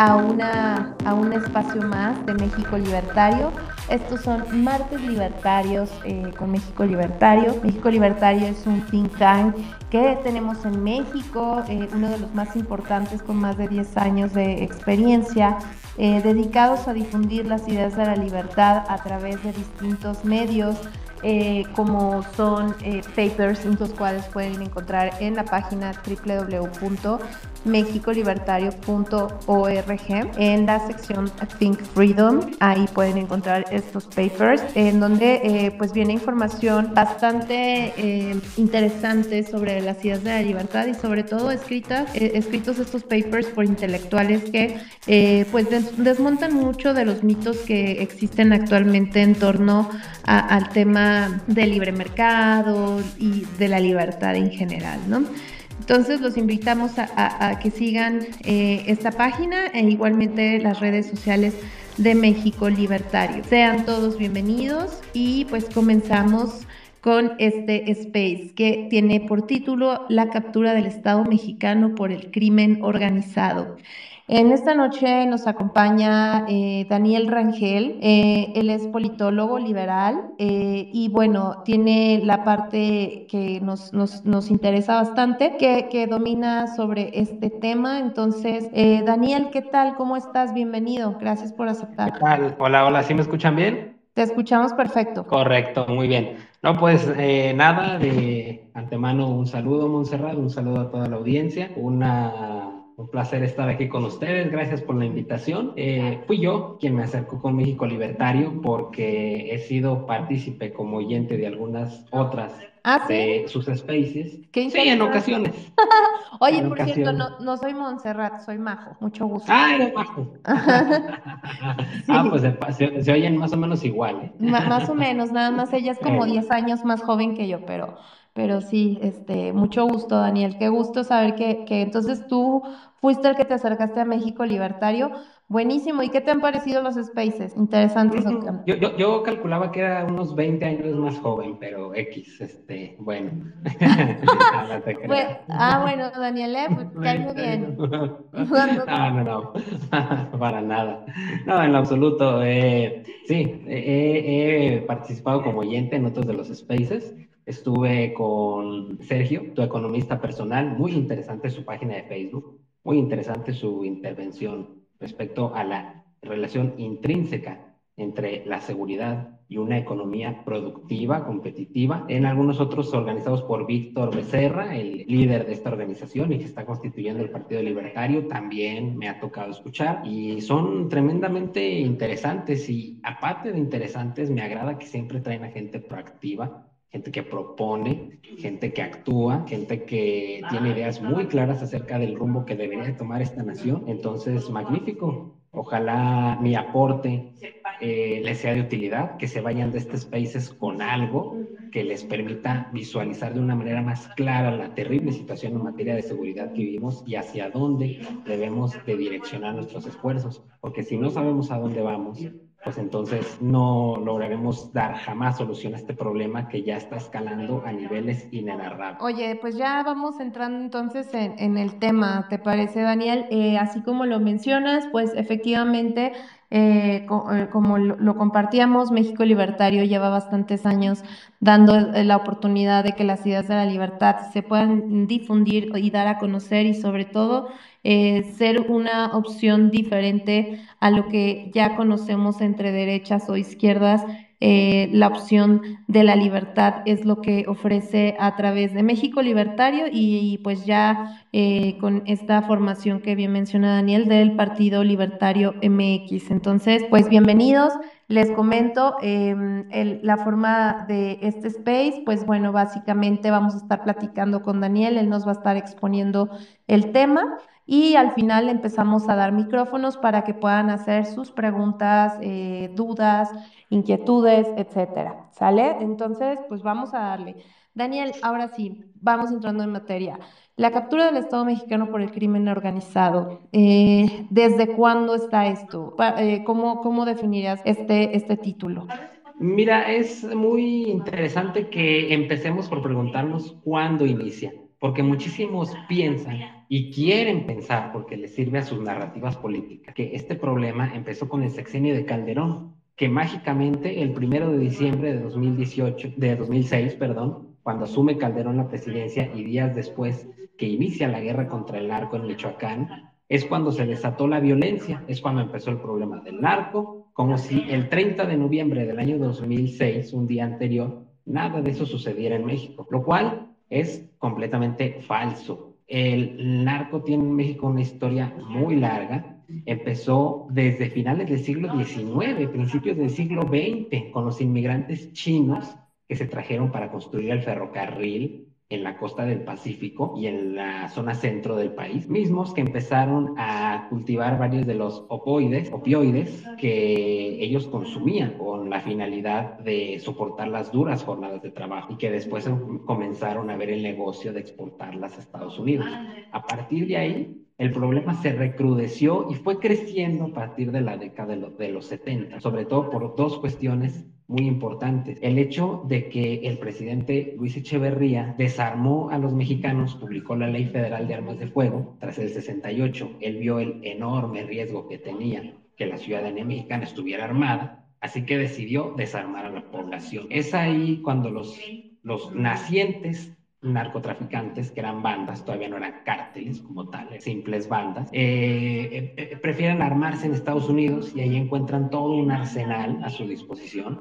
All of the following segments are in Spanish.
a, una, a un espacio más de México Libertario. Estos son martes libertarios eh, con México Libertario. México Libertario es un think tank que tenemos en México, eh, uno de los más importantes con más de 10 años de experiencia, eh, dedicados a difundir las ideas de la libertad a través de distintos medios como son eh, papers, los cuales pueden encontrar en la página www.mexicolibertario.org en la sección Think Freedom. Ahí pueden encontrar estos papers en donde eh, pues viene información bastante eh, interesante sobre las ideas de la libertad y sobre todo escritas, escritos estos papers por intelectuales que pues desmontan mucho de los mitos que existen actualmente en torno al tema de libre mercado y de la libertad en general, ¿no? Entonces los invitamos a, que sigan eh, esta página e igualmente las redes sociales de México Libertario. Sean todos bienvenidos y pues comenzamos con este space que tiene por título La captura del Estado mexicano por el crimen organizado. En esta noche nos acompaña eh, Daniel Rangel, eh, él es politólogo liberal eh, y bueno, tiene la parte que nos, nos, interesa bastante, que, que, domina sobre este tema. Entonces, Daniel, ¿qué tal? ¿Cómo estás? Bienvenido. Gracias por aceptar. ¿Qué tal? Hola, hola, ¿sí me escuchan bien? Te escuchamos perfecto. Correcto, muy bien. No, pues nada, de antemano un saludo, Montserrat, un saludo a toda la audiencia, una un placer estar aquí con ustedes. Gracias por la invitación. Eh, fui yo quien me acercó con México Libertario porque he sido partícipe como oyente de algunas otras ¿Ah, de sus spaces. ¿Qué sí, en ocasiones. Oye, por cierto, no, no, soy Montserrat, soy Majo. Mucho gusto. Ah, eres Majo. Ah, pues se, oyen más o menos igual. ¿eh? más o menos, nada más ella es como 10 eh. años más joven que yo, pero pero sí, este, mucho gusto, Daniel. Qué gusto saber que, que entonces tú fuiste el que te acercaste a México Libertario. Buenísimo. ¿Y qué te han parecido los spaces? Interesantes. Yo, yo, yo, calculaba que era unos 20 años más joven, pero X, este, bueno. ah, bueno, Daniel, ¿eh? pues, muy bien. no, no, no, para nada. No, en lo absoluto. Eh, sí, he participado como oyente en otros de los spaces. Estuve con Sergio, tu economista personal, muy interesante su página de Facebook, muy interesante su intervención respecto a la relación intrínseca entre la seguridad y una economía productiva, competitiva. En algunos otros organizados por Víctor Becerra, el líder de esta organización y que está constituyendo el Partido Libertario, también me ha tocado escuchar y son tremendamente interesantes y aparte de interesantes, me agrada que siempre traen a gente proactiva gente que propone, gente que actúa, gente que tiene ideas muy claras acerca del rumbo que debería tomar esta nación. Entonces, magnífico. Ojalá mi aporte eh, les sea de utilidad, que se vayan de este spaces con algo que les permita visualizar de una manera más clara la terrible situación en materia de seguridad que vivimos y hacia dónde debemos de direccionar nuestros esfuerzos. Porque si no sabemos a dónde vamos, pues entonces no lograremos dar jamás solución a este problema que ya está escalando a niveles inenarrables. Oye, pues ya vamos entrando entonces en, el tema, ¿te parece, Daniel? Eh, así como lo mencionas, pues efectivamente eh, eh, como lo, compartíamos, México Libertario lleva bastantes años dando la oportunidad de que las ideas de la libertad se puedan difundir y dar a conocer y sobre todo eh, ser una opción diferente a lo que ya conocemos entre derechas o izquierdas eh, la opción de la libertad es lo que ofrece a través de México Libertario y, pues ya eh, con esta formación que bien menciona Daniel del Partido Libertario MX. Entonces, pues bienvenidos. Les comento em, la forma de este space, pues bueno, básicamente vamos a estar platicando con Daniel, él nos va a estar exponiendo el tema y al final empezamos a dar micrófonos para que puedan hacer sus preguntas, eh, dudas, inquietudes, etcétera. ¿Sale? Entonces, pues vamos a darle. Daniel, ahora sí, vamos entrando en materia. La captura del Estado mexicano por el crimen organizado, eh, ¿desde cuándo está esto? Eh, ¿cómo, ¿Cómo definirías este, este título? Mira, es muy interesante que empecemos por preguntarnos cuándo inicia. porque muchísimos piensan y quieren pensar, porque les sirve a sus narrativas políticas, que este problema empezó con el sexenio de Calderón, que mágicamente el primero de diciembre de 2018, de 2006, perdón, cuando asume Calderón la presidencia y días después que inicia la guerra contra el narco en Michoacán, es cuando se desató la violencia, es cuando empezó el problema del narco, como si el 30 de noviembre del año 2006, un día anterior, nada de eso sucediera en México, lo cual es completamente falso. El narco tiene en México una historia muy larga. Empezó desde finales del siglo XIX, principios del siglo XX, con los inmigrantes chinos que se trajeron para construir el ferrocarril en la costa del Pacífico y en la zona centro del país, mismos que empezaron a cultivar varios de los opoides, opioides que ellos consumían con la finalidad de soportar las duras jornadas de trabajo y que después comenzaron a ver el negocio de exportarlas a Estados Unidos. A partir de ahí, el problema se recrudeció y fue creciendo a partir de la década de, de los 70, sobre todo por dos cuestiones muy importantes. El hecho de que el presidente Luis Echeverría desarmó a los mexicanos, publicó la Ley Federal de Armas de Fuego tras el 68. Él vio el enorme riesgo que tenía que la ciudadanía mexicana estuviera armada, así que decidió desarmar a la población. Es ahí cuando los, los nacientes narcotraficantes, que eran bandas, todavía no eran cárteles como tales, simples bandas, eh, eh, eh, prefieren armarse en Estados Unidos y ahí encuentran todo un arsenal a su disposición.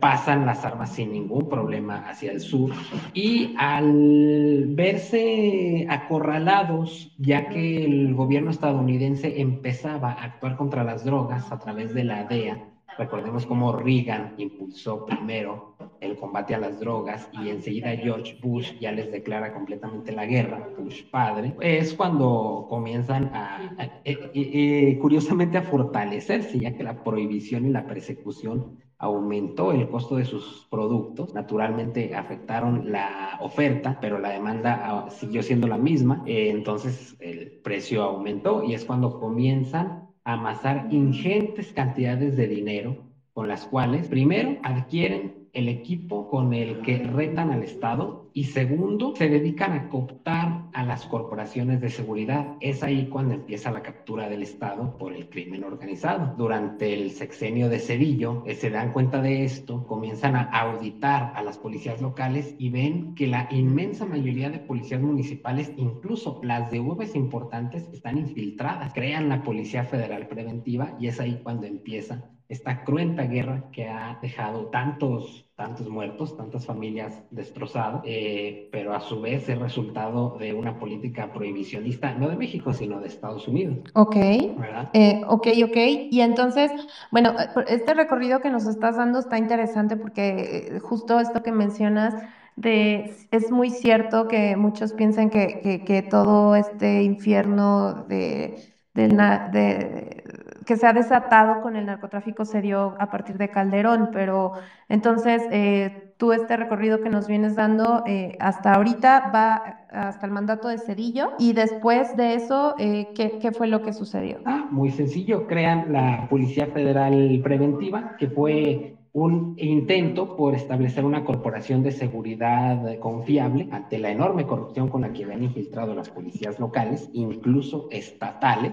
pasan las armas sin ningún problema hacia el sur y al verse acorralados, ya que el gobierno estadounidense empezaba a actuar contra las drogas a través de la DEA, Recordemos cómo Reagan impulsó primero el combate a las drogas y enseguida George Bush ya les declara completamente la guerra, Bush padre, es cuando comienzan a, eh, eh, eh, curiosamente a fortalecerse, ya que la prohibición y la persecución aumentó el costo de sus productos, naturalmente afectaron la oferta, pero la demanda ah, siguió siendo la misma, entonces el precio aumentó y es cuando comienzan amasar ingentes cantidades de dinero con las cuales, primero, adquieren el equipo con el que retan al Estado y segundo, se dedican a cooptar a las corporaciones de seguridad. Es ahí cuando empieza la captura del Estado por el crimen organizado. Durante el sexenio de Cedillo, eh, se dan cuenta de esto, comienzan a auditar a las policías locales y ven que la inmensa mayoría de policías municipales, incluso las de urbes importantes, están infiltradas. Crean la Policía Federal Preventiva y es ahí cuando empieza esta cruenta guerra que ha dejado tantos, tantos muertos, tantas familias destrozadas, eh, pero a su vez es resultado de una política prohibicionista, no de México, sino de Estados Unidos. Ok. Eh, ok, ok. Y entonces, bueno, eh, este recorrido que nos estás dando está interesante porque justo esto que mencionas, de, es muy cierto que muchos piensan que, que, todo este infierno de, de, que se ha desatado con el narcotráfico se dio a partir de Calderón, pero entonces eh, tú este recorrido que nos vienes dando eh, hasta ahorita va hasta el mandato de Cedillo y después de eso, eh, ¿qué, ¿qué, fue lo que sucedió? Ah, muy sencillo, crean la Policía Federal Preventiva, que fue un intento por establecer una corporación de seguridad confiable ante la enorme corrupción con la que habían infiltrado las policías locales, incluso estatales.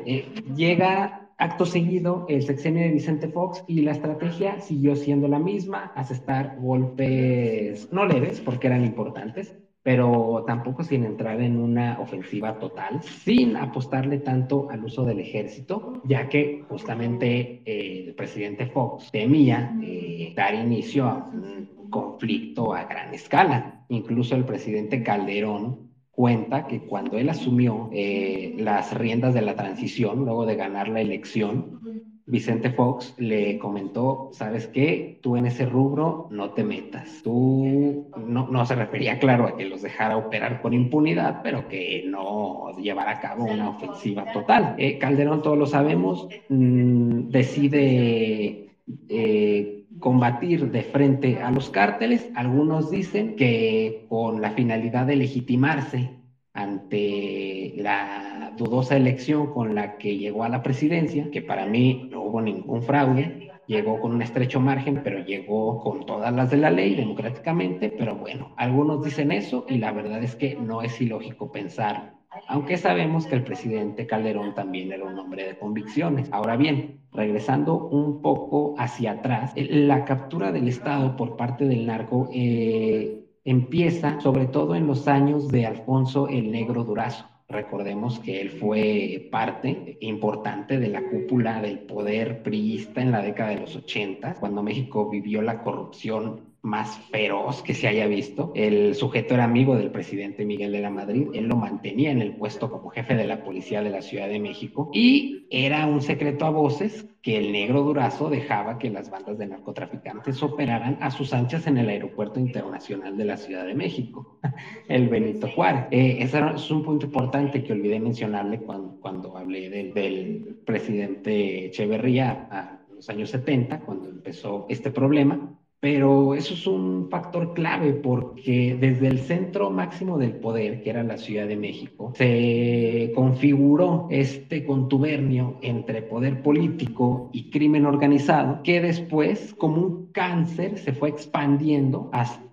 llega Acto seguido, el sexenio de Vicente Fox y la estrategia siguió siendo la misma, asestar golpes no leves, porque eran importantes, pero tampoco sin entrar en una ofensiva total, sin apostarle tanto al uso del ejército, ya que justamente eh, el presidente Fox temía eh, dar inicio a un conflicto a gran escala. Incluso el presidente Calderón cuenta que cuando él asumió eh, las riendas de la transición, luego de ganar la elección, Vicente Fox le comentó, ¿sabes qué? Tú en ese rubro no te metas. Tú no, no se refería, claro, a que los dejara operar con impunidad, pero que no llevara a cabo una ofensiva total. Eh, Calderón, todos lo sabemos, mm, decide... Eh, combatir de frente a los cárteles. Algunos dicen que con la finalidad de legitimarse ante la dudosa elección con la que llegó a la presidencia, que para mí no hubo ningún fraude, llegó con un estrecho margen, pero llegó con todas las de la ley democráticamente, pero bueno, algunos dicen eso y la verdad es que no es ilógico pensar aunque sabemos que el presidente Calderón también era un hombre de convicciones. Ahora bien, regresando un poco hacia atrás, la captura del Estado por parte del narco eh, empieza sobre todo en los años de Alfonso el Negro Durazo. Recordemos que él fue parte importante de la cúpula del poder priista en la década de los 80, cuando México vivió la corrupción más feroz que se haya visto. El sujeto era amigo del presidente Miguel de la Madrid, él lo mantenía en el puesto como jefe de la policía de la Ciudad de México y era un secreto a voces que el negro Durazo dejaba que las bandas de narcotraficantes operaran a sus anchas en el aeropuerto internacional de la Ciudad de México, el Benito Juárez. Eh, ese es un punto importante que olvidé mencionarle cuando, cuando hablé del, del presidente Echeverría a los años 70, cuando empezó este problema pero eso es un factor clave porque desde el centro máximo del poder, que era la Ciudad de México, se configuró este contubernio entre poder político y crimen organizado, que después, como un cáncer, se fue expandiendo hasta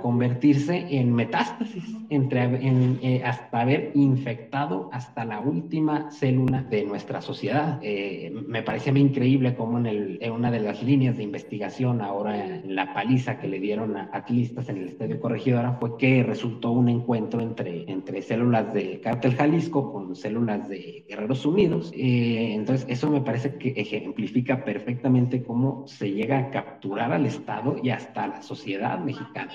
convertirse en metástasis, eh, hasta haber infectado hasta la última célula de nuestra sociedad. Eh, me parece increíble cómo en, una de las líneas de investigación, ahora en la paliza que le dieron a atlistas en el Estadio Corregidora, fue que resultó un encuentro entre, células del cártel Jalisco con células de Guerreros Unidos. Eh, entonces, eso me parece que ejemplifica perfectamente cómo se llega a capturar al Estado y hasta la sociedad mexicana.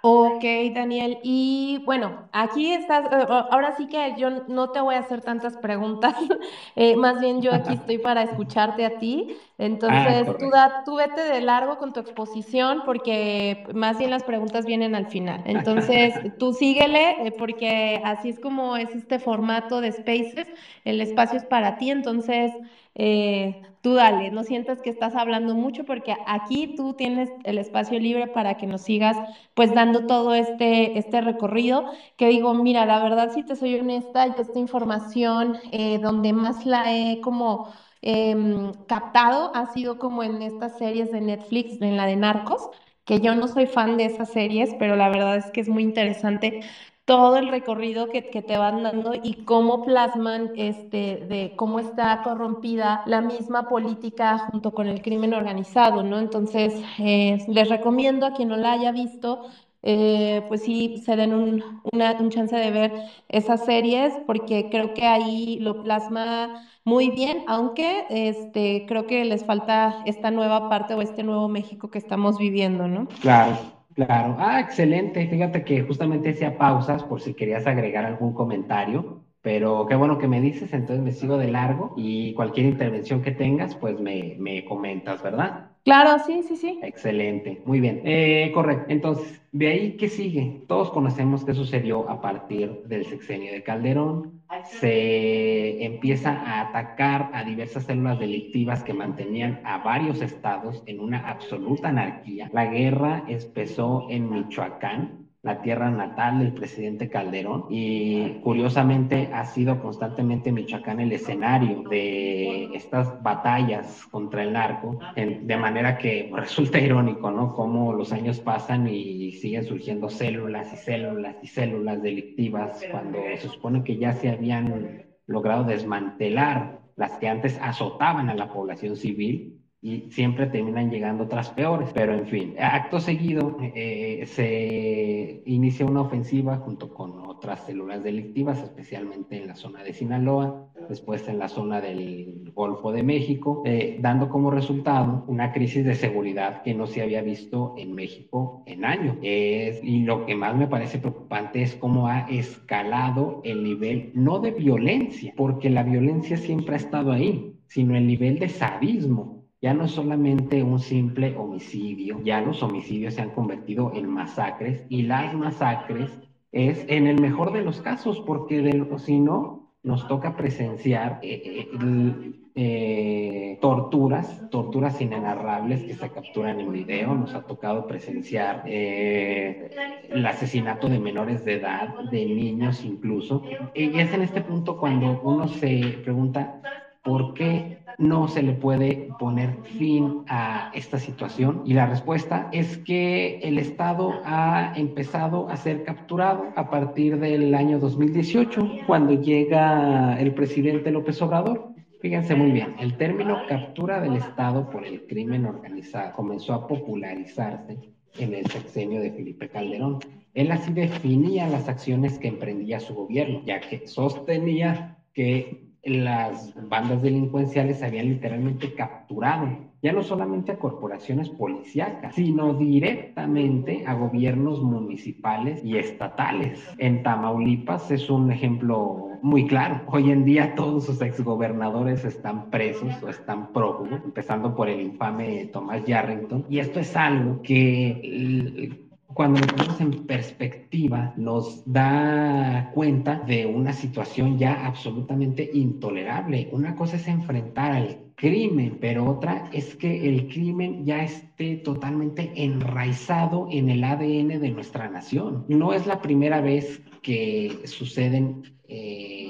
Ok, Daniel. Y bueno, aquí estás, eh, ahora sí que yo no te voy a hacer tantas preguntas, eh, más bien yo aquí estoy para escucharte a ti. Entonces, ah, tú, da, tú vete de largo con tu exposición porque más bien las preguntas vienen al final. Entonces, tú síguele eh, porque así es como es este formato de Spaces, el espacio es para ti, entonces eh, tú dale, no sientas que estás hablando mucho porque aquí tú tienes el espacio libre para que nos sigas pues dando todo este, este recorrido, que digo, mira, la verdad si te soy honesta, esta información eh, donde más la he como em, captado ha sido como en estas series de Netflix, en la de Narcos que yo no soy fan de esas series, pero la verdad es que es muy interesante todo el recorrido que, te van dando y cómo plasman este, de cómo está corrompida la misma política junto con el crimen organizado, ¿no? Entonces, eh, les recomiendo a quien no la haya visto, eh, pues sí, se den un, una, un chance de ver esas series porque creo que ahí lo plasma muy bien, aunque este, creo que les falta esta nueva parte o este nuevo México que estamos viviendo, ¿no? Claro. Claro, ah, excelente. Fíjate que justamente decía pausas por si querías agregar algún comentario, pero qué bueno que me dices, entonces me sigo de largo y cualquier intervención que tengas, pues me, me comentas, ¿verdad? Claro, sí, sí, sí. Excelente, muy bien. Eh, correcto, entonces, de ahí, ¿qué sigue? Todos conocemos qué sucedió a partir del sexenio de Calderón. Se empieza a atacar a diversas células delictivas que mantenían a varios estados en una absoluta anarquía. La guerra empezó en Michoacán, la tierra natal del presidente Calderón y curiosamente ha sido constantemente Michoacán el escenario de estas batallas contra el narco, de manera que resulta irónico, ¿no? Cómo los años pasan y siguen surgiendo células y células y células delictivas cuando se supone que ya se habían logrado desmantelar las que antes azotaban a la población civil y siempre terminan llegando otras peores. Pero en fin, acto seguido eh, se inicia una ofensiva junto con otras células delictivas, especialmente en la zona de Sinaloa, después en la zona del Golfo de México, eh, dando como resultado una crisis de seguridad que no se había visto en México en años. y lo que más me parece preocupante es cómo ha escalado el nivel, no de violencia, porque la violencia siempre ha estado ahí, sino el nivel de sadismo ya no es solamente un simple homicidio, ya los homicidios se han convertido en masacres y las masacres es en el mejor de los casos, porque si no, nos toca presenciar eh, eh, eh, torturas, torturas inenarrables que se capturan en video, nos ha tocado presenciar el asesinato de menores de edad, de niños incluso, y es en este punto cuando uno se pregunta, ¿por qué no se le puede poner fin a esta situación? Y la respuesta es que el Estado ha empezado a ser capturado a partir del año 2018, cuando llega el presidente López Obrador. Fíjense muy bien, el término captura del Estado por el crimen organizado comenzó a popularizarse en el sexenio de Felipe Calderón. Él así definía las acciones que emprendía su gobierno, ya que sostenía que las bandas delincuenciales habían literalmente capturado ya no solamente a corporaciones policíacas, sino directamente a gobiernos municipales y estatales. En Tamaulipas es un ejemplo muy claro. Hoy en día todos sus exgobernadores están presos o están prófugos, empezando por el infame Tomás Yarrington. Y esto es algo que cuando lo ponemos en perspectiva, nos da cuenta de una situación ya absolutamente intolerable. Una cosa es enfrentar al crimen, pero otra es que el crimen ya esté totalmente enraizado en el ADN de nuestra nación. No es la primera vez que suceden eh,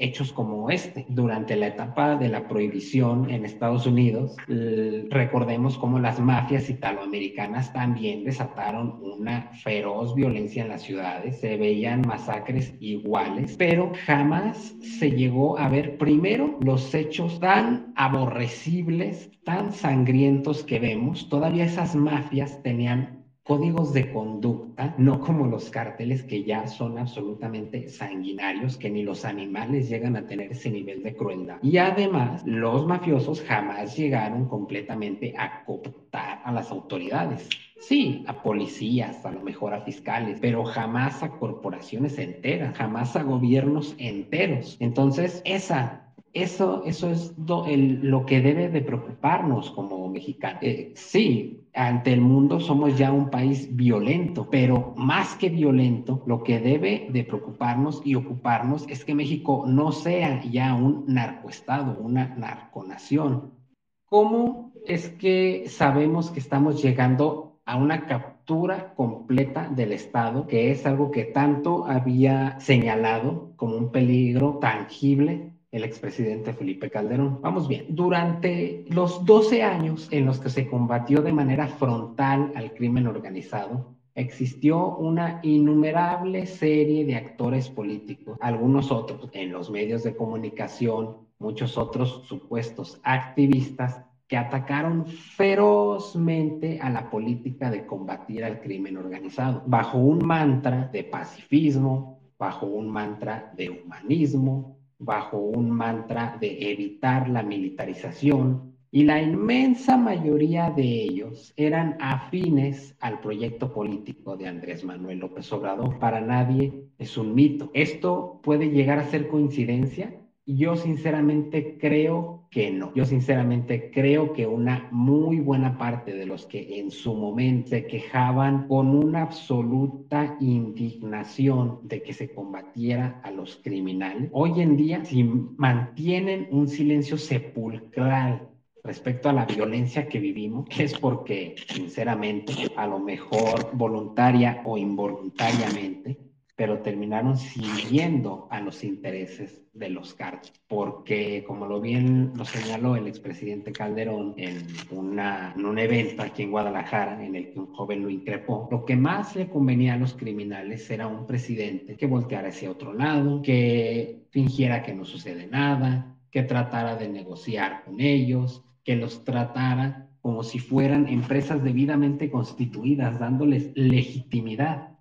hechos como este. Durante la etapa de la prohibición en Estados Unidos, recordemos cómo las mafias italoamericanas también desataron una feroz violencia en las ciudades. Se veían masacres iguales, pero jamás se llegó a ver primero los hechos tan aborrecibles, tan sangrientos que vemos. Todavía esas mafias tenían códigos de conducta, no como los cárteles que ya son absolutamente sanguinarios, que ni los animales llegan a tener ese nivel de crueldad. Y además, los mafiosos jamás llegaron completamente a cooptar a las autoridades. Sí, a policías, a lo mejor a fiscales, pero jamás a corporaciones enteras, jamás a gobiernos enteros. Entonces, esa eso, eso es lo que debe de preocuparnos como mexicanos. Eh, sí, ante el mundo somos ya un país violento, pero más que violento, lo que debe de preocuparnos y ocuparnos es que México no sea ya un narcoestado, una narconación. ¿Cómo es que sabemos que estamos llegando a una captura completa del Estado, que es algo que tanto había señalado como un peligro tangible el expresidente Felipe Calderón. Vamos bien, durante los 12 años en los que se combatió de manera frontal al crimen organizado, existió una innumerable serie de actores políticos, algunos otros en los medios de comunicación, muchos otros supuestos activistas que atacaron ferozmente a la política de combatir al crimen organizado, bajo un mantra de pacifismo, bajo un mantra de humanismo, bajo un mantra de evitar la militarización y la inmensa mayoría de ellos eran afines al proyecto político de Andrés Manuel López Obrador. Para nadie es un mito. ¿Esto puede llegar a ser coincidencia? Yo sinceramente creo que no. Yo sinceramente creo que una muy buena parte de los que en su momento se quejaban con una absoluta indignación de que se combatiera a los criminales, hoy en día si mantienen un silencio sepulcral respecto a la violencia que vivimos, es porque, sinceramente, a lo mejor voluntaria o involuntariamente, pero terminaron siguiendo a los intereses de los cárteles, porque como lo bien lo señaló el expresidente Calderón en, una, en un evento aquí en Guadalajara en el que un joven lo increpó, lo que más le convenía a los criminales era un presidente que volteara hacia otro lado, que fingiera que no sucede nada, que tratara de negociar con ellos, que los tratara como si fueran empresas debidamente constituidas, dándoles legitimidad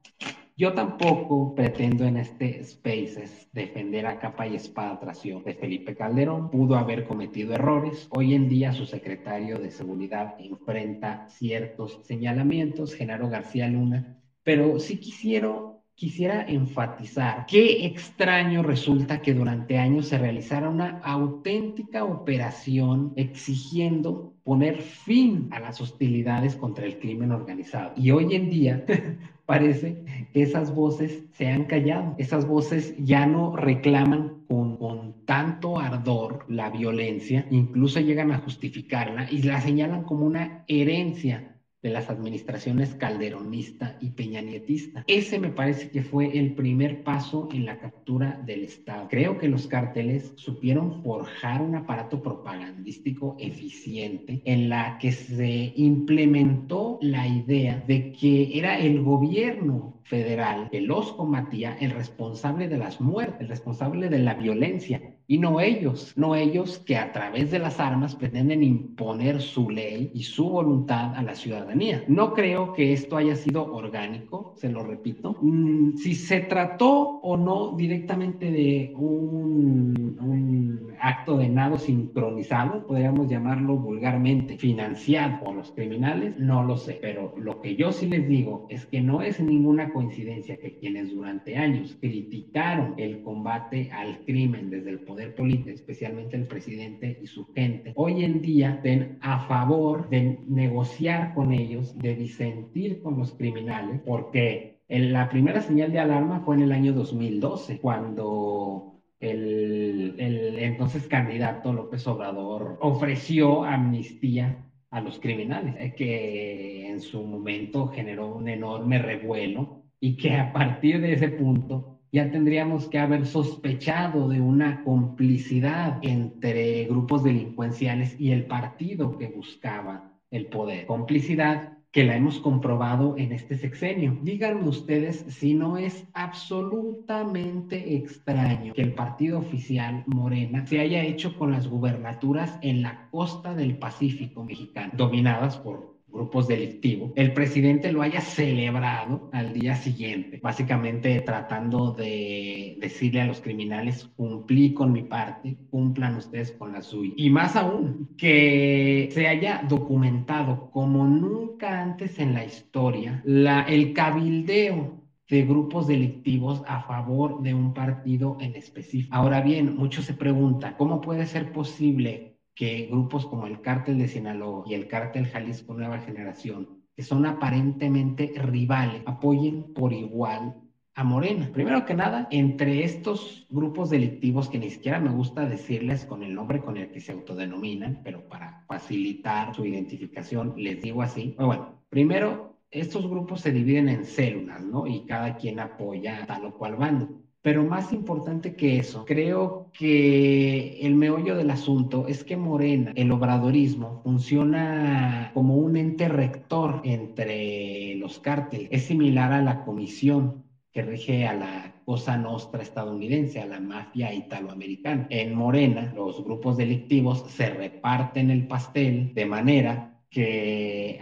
yo tampoco pretendo en este Spaces defender a capa y espada traición de Felipe Calderón. Pudo haber cometido errores. Hoy en día su secretario de Seguridad enfrenta ciertos señalamientos, Genaro García Luna, pero sí quisiera quisiera enfatizar qué extraño resulta que durante años se realizara una auténtica operación exigiendo poner fin a las hostilidades contra el crimen organizado. Y hoy en día parece que esas voces se han callado. Esas voces ya no reclaman con, con, tanto ardor la violencia, incluso llegan a justificarla y la señalan como una herencia de las administraciones calderonista y peñanietista. Ese me parece que fue el primer paso en la captura del Estado. Creo que los cárteles supieron forjar un aparato propagandístico eficiente en la que se implementó la idea de que era el gobierno federal que los combatía el responsable de las muertes, el responsable de la violencia, y no ellos, no ellos que a través de las armas pretenden imponer su ley y su voluntad a la ciudadanía. No creo que esto haya sido orgánico, se lo repito. Mm, si se trató o no directamente de un, un acto de nado sincronizado, podríamos llamarlo vulgarmente, financiado por los criminales, no lo sé, pero lo que yo sí les digo es que no es ninguna coincidencia que quienes durante años criticaron el combate al crimen desde el poder político, especialmente el presidente y su gente, hoy en día estén a favor de negociar con ellos, de disentir con los criminales, porque la primera señal de alarma fue en el año 2012, cuando el, el, entonces candidato López Obrador ofreció amnistía a los criminales, eh, que en su momento generó un enorme revuelo y que a partir de ese punto ya tendríamos que haber sospechado de una complicidad entre grupos delincuenciales y el partido que buscaba el poder. Complicidad que la hemos comprobado en este sexenio. Díganme ustedes si no es absolutamente extraño que el partido oficial Morena se haya hecho con las gubernaturas en la costa del Pacífico mexicano, dominadas por grupos delictivos, el presidente lo haya celebrado al día siguiente, básicamente tratando de decirle a los criminales, cumplí con mi parte, cumplan ustedes con la suya. Y más aún, que se haya documentado como nunca antes en la historia el cabildeo de grupos delictivos a favor de un partido en específico. Ahora bien, muchos se preguntan, ¿cómo puede ser posible que grupos como el Cártel de Sinaloa y el Cártel Jalisco Nueva Generación, que son aparentemente rivales, apoyen por igual a Morena. Primero que nada, entre estos grupos delictivos que ni siquiera me gusta decirles con el nombre con el que se autodenominan, pero para facilitar su identificación les digo así. Bueno, primero, estos grupos se dividen en células, ¿no? Y cada quien apoya a tal o cual bando. Pero más importante que eso, creo que el meollo del asunto es que Morena, el obradorismo, funciona como un ente rector entre los cárteles. Es similar a la comisión que rige a la Cosa Nostra estadounidense, a la mafia italoamericana. En Morena, los grupos delictivos se reparten el pastel de manera que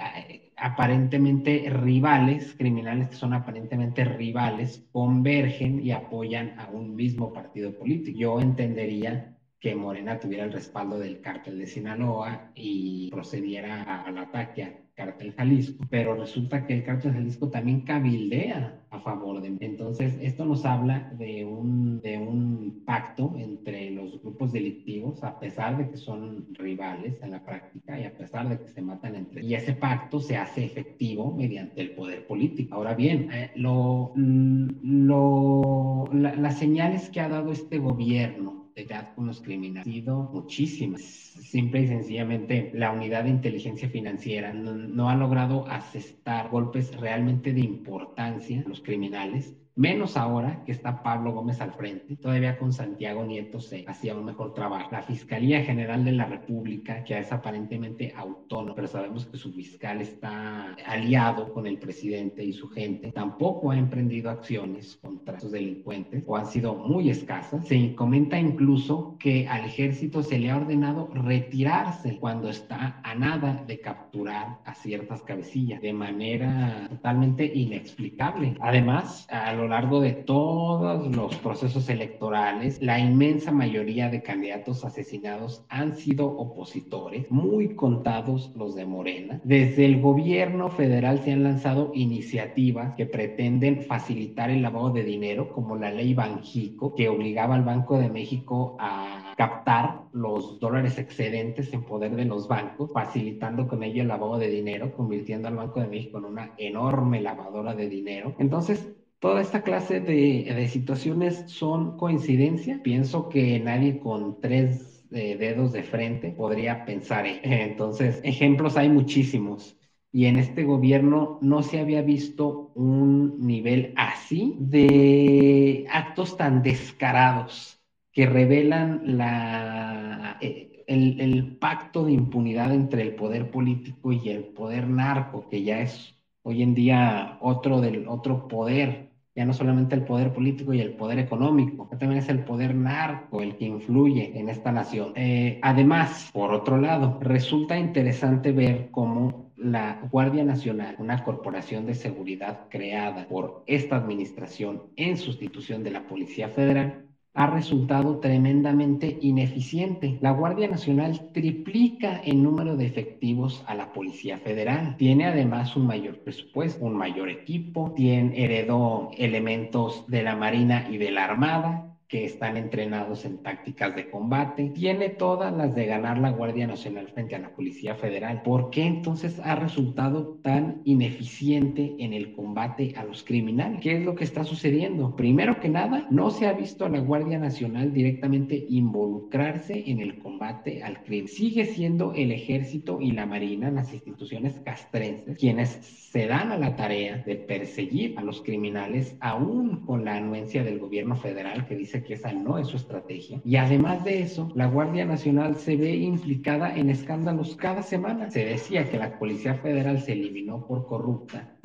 aparentemente rivales, criminales que son aparentemente rivales, convergen y apoyan a un mismo partido político. Yo entendería que Morena tuviera el respaldo del cártel de Sinaloa y procediera al ataque a Cártel Jalisco, pero resulta que el Cártel Jalisco también cabildea a favor de... Entonces, esto nos habla de un, de un pacto entre los grupos delictivos, a pesar de que son rivales en la práctica y a pesar de que se matan entre Y ese pacto se hace efectivo mediante el poder político. Ahora bien, eh, lo, mm, lo, las señales que ha dado este gobierno de con los criminales. Ha sido muchísimas. Simple y sencillamente, la unidad de inteligencia financiera no, no ha logrado asestar golpes realmente de importancia a los criminales menos ahora que está Pablo Gómez al frente, todavía con Santiago Nieto se hacía un mejor trabajo. La Fiscalía General de la República, que es aparentemente autónoma, pero sabemos que su fiscal está aliado con el presidente y su gente, tampoco ha emprendido acciones contra sus delincuentes o han sido muy escasas. Se comenta incluso que al ejército se le ha ordenado retirarse cuando está a nada de capturar a ciertas cabecillas de manera totalmente inexplicable. Además, a lo largo de todos los procesos electorales, la inmensa mayoría de candidatos asesinados han sido opositores, muy contados los de Morena. Desde el gobierno federal se han lanzado iniciativas que pretenden facilitar el lavado de dinero, como la ley Banjico, que obligaba al Banco de México a captar los dólares excedentes en poder de los bancos, facilitando con ello el lavado de dinero, convirtiendo al Banco de México en una enorme lavadora de dinero. Entonces, Toda esta clase de, situaciones son coincidencia. Pienso que nadie con tres eh, dedos de frente podría pensar. Entonces, ejemplos hay muchísimos. y en este gobierno no se había visto un nivel así de actos tan descarados que revelan la, eh, el, el, pacto de impunidad entre el poder político y el poder narco, que ya es hoy en día otro, del, otro poder ya no solamente el poder político y el poder económico, también es el poder narco el que influye en esta nación. Eh, además, por otro lado, resulta interesante ver cómo la Guardia Nacional, una corporación de seguridad creada por esta administración en sustitución de la Policía Federal, ha resultado tremendamente ineficiente. La Guardia Nacional triplica el número de efectivos a la Policía Federal. Tiene además un mayor presupuesto, un mayor equipo, tiene, heredó elementos de la Marina y de la Armada que están entrenados en tácticas de combate. Tiene todas las de ganar la Guardia Nacional frente a la Policía Federal. ¿Por qué entonces ha resultado tan ineficiente en el combate a los criminales? ¿Qué es lo que está sucediendo? Primero que nada, no se ha visto a la Guardia Nacional directamente involucrarse en el combate al crimen. Sigue siendo el ejército y la marina, las instituciones castrenses, quienes se dan a la tarea de perseguir a los criminales, aún con la anuencia del gobierno federal que dice que esa no es su estrategia. Y además de eso, la Guardia Nacional se ve implicada en escándalos cada semana. Se decía que la Policía Federal se eliminó por corrupta,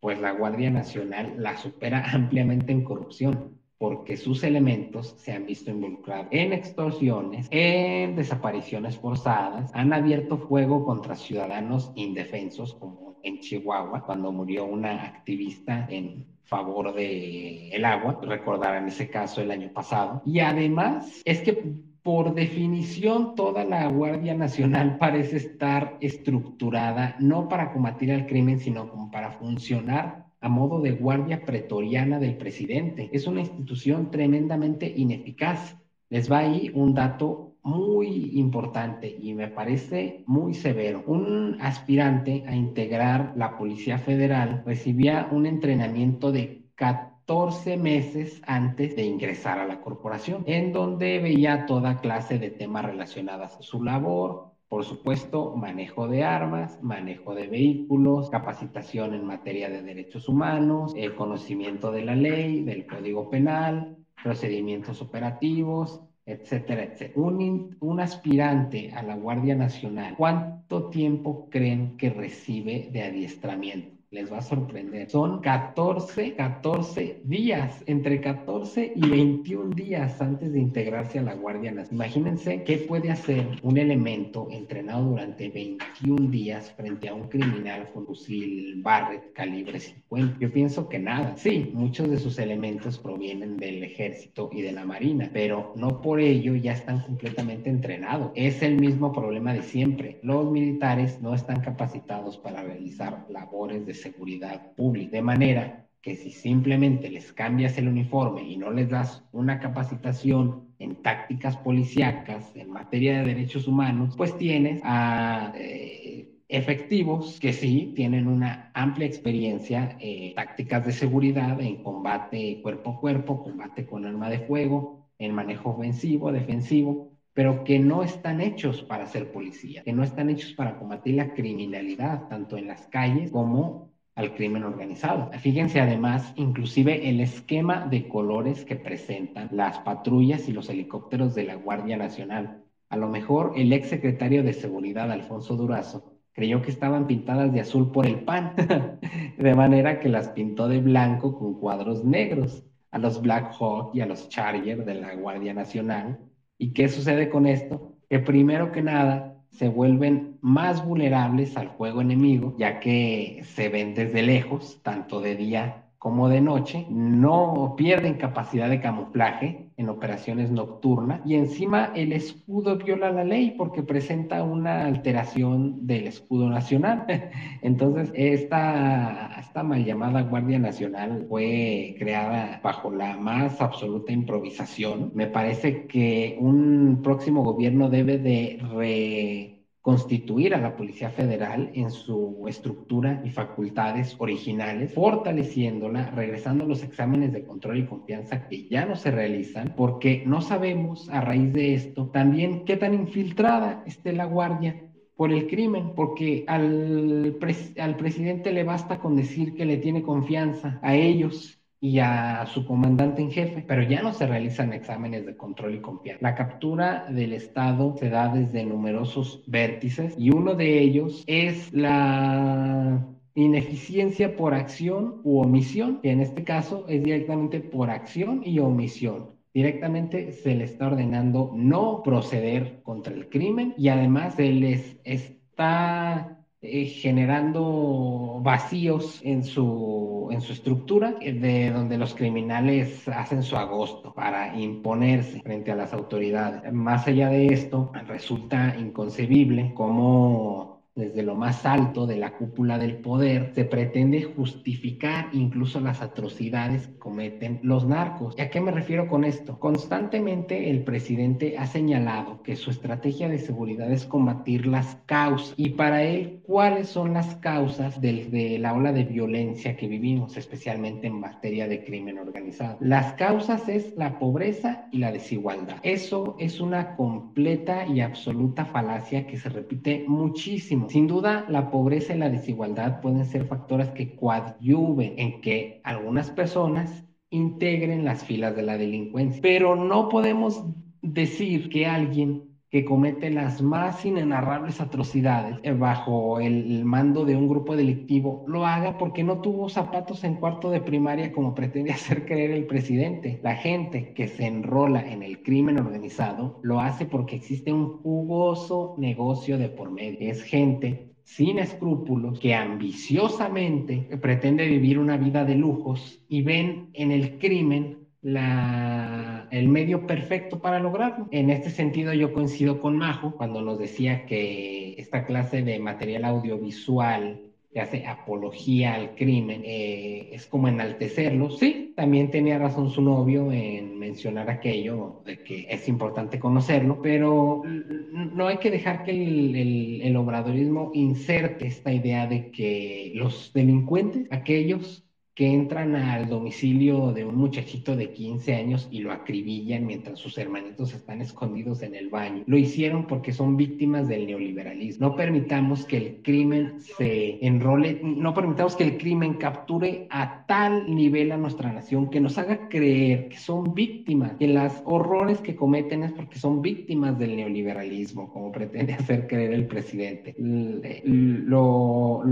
pues la Guardia Nacional la supera ampliamente en corrupción porque sus elementos se han visto involucrados en extorsiones, en desapariciones forzadas, han abierto fuego contra ciudadanos indefensos, como en Chihuahua, cuando murió una activista en favor de el agua, recordarán ese caso el año pasado. Y además es que por definición toda la Guardia Nacional parece estar estructurada no para combatir el crimen, sino como para funcionar a modo de guardia pretoriana del presidente. Es una institución tremendamente ineficaz. Les va ahí un dato muy importante y me parece muy severo. Un aspirante a integrar la Policía Federal recibía un entrenamiento de 14 meses antes de ingresar a la corporación, en donde veía toda clase de temas relacionados a su labor, por supuesto, manejo de armas, manejo de vehículos, capacitación en materia de derechos humanos, el conocimiento de la ley, del código penal, procedimientos operativos, etcétera, etcétera. Un, un, aspirante a la Guardia Nacional, ¿cuánto tiempo creen que recibe de adiestramiento? Les va a sorprender. Son 14, 14 días, entre 14 y 21 días antes de integrarse a la Guardia Nacional. Imagínense qué puede hacer un elemento entrenado durante 21 días frente a un criminal con fusil Barrett calibre 50. Yo pienso que nada. Sí, muchos de sus elementos provienen del ejército y de la marina, pero no por ello ya están completamente entrenados. Es el mismo problema de siempre. Los militares no están capacitados para realizar labores de seguridad pública. De manera que si simplemente les cambias el uniforme y no les das una capacitación en tácticas policíacas, en materia de derechos humanos, pues tienes a eh, efectivos que sí tienen una amplia experiencia en tácticas de seguridad, en combate cuerpo a cuerpo, combate con arma de fuego, en manejo ofensivo, defensivo, pero que no están hechos para ser policía, que no están hechos para combatir la criminalidad, tanto en las calles como al crimen organizado. Fíjense además, inclusive el esquema de colores que presentan las patrullas y los helicópteros de la Guardia Nacional. A lo mejor el ex secretario de Seguridad, Alfonso Durazo, creyó que estaban pintadas de azul por el pan, de manera que las pintó de blanco con cuadros negros a los Black Hawk y a los Charger de la Guardia Nacional. ¿Y qué sucede con esto? Que primero que nada, se vuelven más vulnerables al juego enemigo, ya que se ven desde lejos, tanto de día como de noche, no pierden capacidad de camuflaje en operaciones nocturnas y encima el escudo viola la ley porque presenta una alteración del escudo nacional. Entonces, esta, esta mal llamada Guardia Nacional fue creada bajo la más absoluta improvisación. Me parece que un próximo gobierno debe de re constituir a la Policía Federal en su estructura y facultades originales, fortaleciéndola, regresando los exámenes de control y confianza que ya no se realizan, porque no sabemos a raíz de esto también qué tan infiltrada esté la Guardia por el crimen, porque al, al presidente le basta con decir que le tiene confianza a ellos y a su comandante en jefe, pero ya no se realizan exámenes de control y confianza. La captura del Estado se da desde numerosos vértices y uno de ellos es la ineficiencia por acción u omisión, que en este caso es directamente por acción y omisión. Directamente se le está ordenando no proceder contra el crimen y además se les está eh, generando vacíos en su, en su estructura, eh, de donde los criminales hacen su agosto para imponerse frente a las autoridades. Más allá de esto, resulta inconcebible cómo desde lo más alto de la cúpula del poder, se pretende justificar incluso las atrocidades que cometen los narcos. ¿Y a qué me refiero con esto? Constantemente el presidente ha señalado que su estrategia de seguridad es combatir las causas. Y para él, ¿cuáles son las causas de, la ola de violencia que vivimos, especialmente en materia de crimen organizado? Las causas es la pobreza y la desigualdad. Eso es una completa y absoluta falacia que se repite muchísimo sin duda, la pobreza y la desigualdad pueden ser factores que coadyuven en que algunas personas integren las filas de la delincuencia, pero no podemos decir que alguien que comete las más inenarrables atrocidades eh, bajo el, mando de un grupo delictivo lo haga porque no tuvo zapatos en cuarto de primaria como pretende hacer creer el presidente. La gente que se enrola en el crimen organizado lo hace porque existe un jugoso negocio de por medio. Es gente sin escrúpulos, que ambiciosamente pretende vivir una vida de lujos y ven en el crimen el medio perfecto para lograrlo. En este sentido, yo coincido con Majo cuando nos decía que esta clase de material audiovisual que hace apología al crimen eh, es como enaltecerlo. Sí, también tenía razón su novio en mencionar aquello de que es importante conocerlo, pero no hay que dejar que el obradorismo inserte esta idea de que los delincuentes, aquellos que entran al domicilio de un muchachito de 15 años y lo acribillan mientras sus hermanitos están escondidos en el baño. Lo hicieron porque son víctimas del neoliberalismo. No permitamos que el crimen se enrole, no permitamos que el crimen capture a tal nivel a nuestra nación que nos haga creer que son víctimas, que las horrores que cometen es porque son víctimas del neoliberalismo, como pretende hacer creer el presidente. Lo,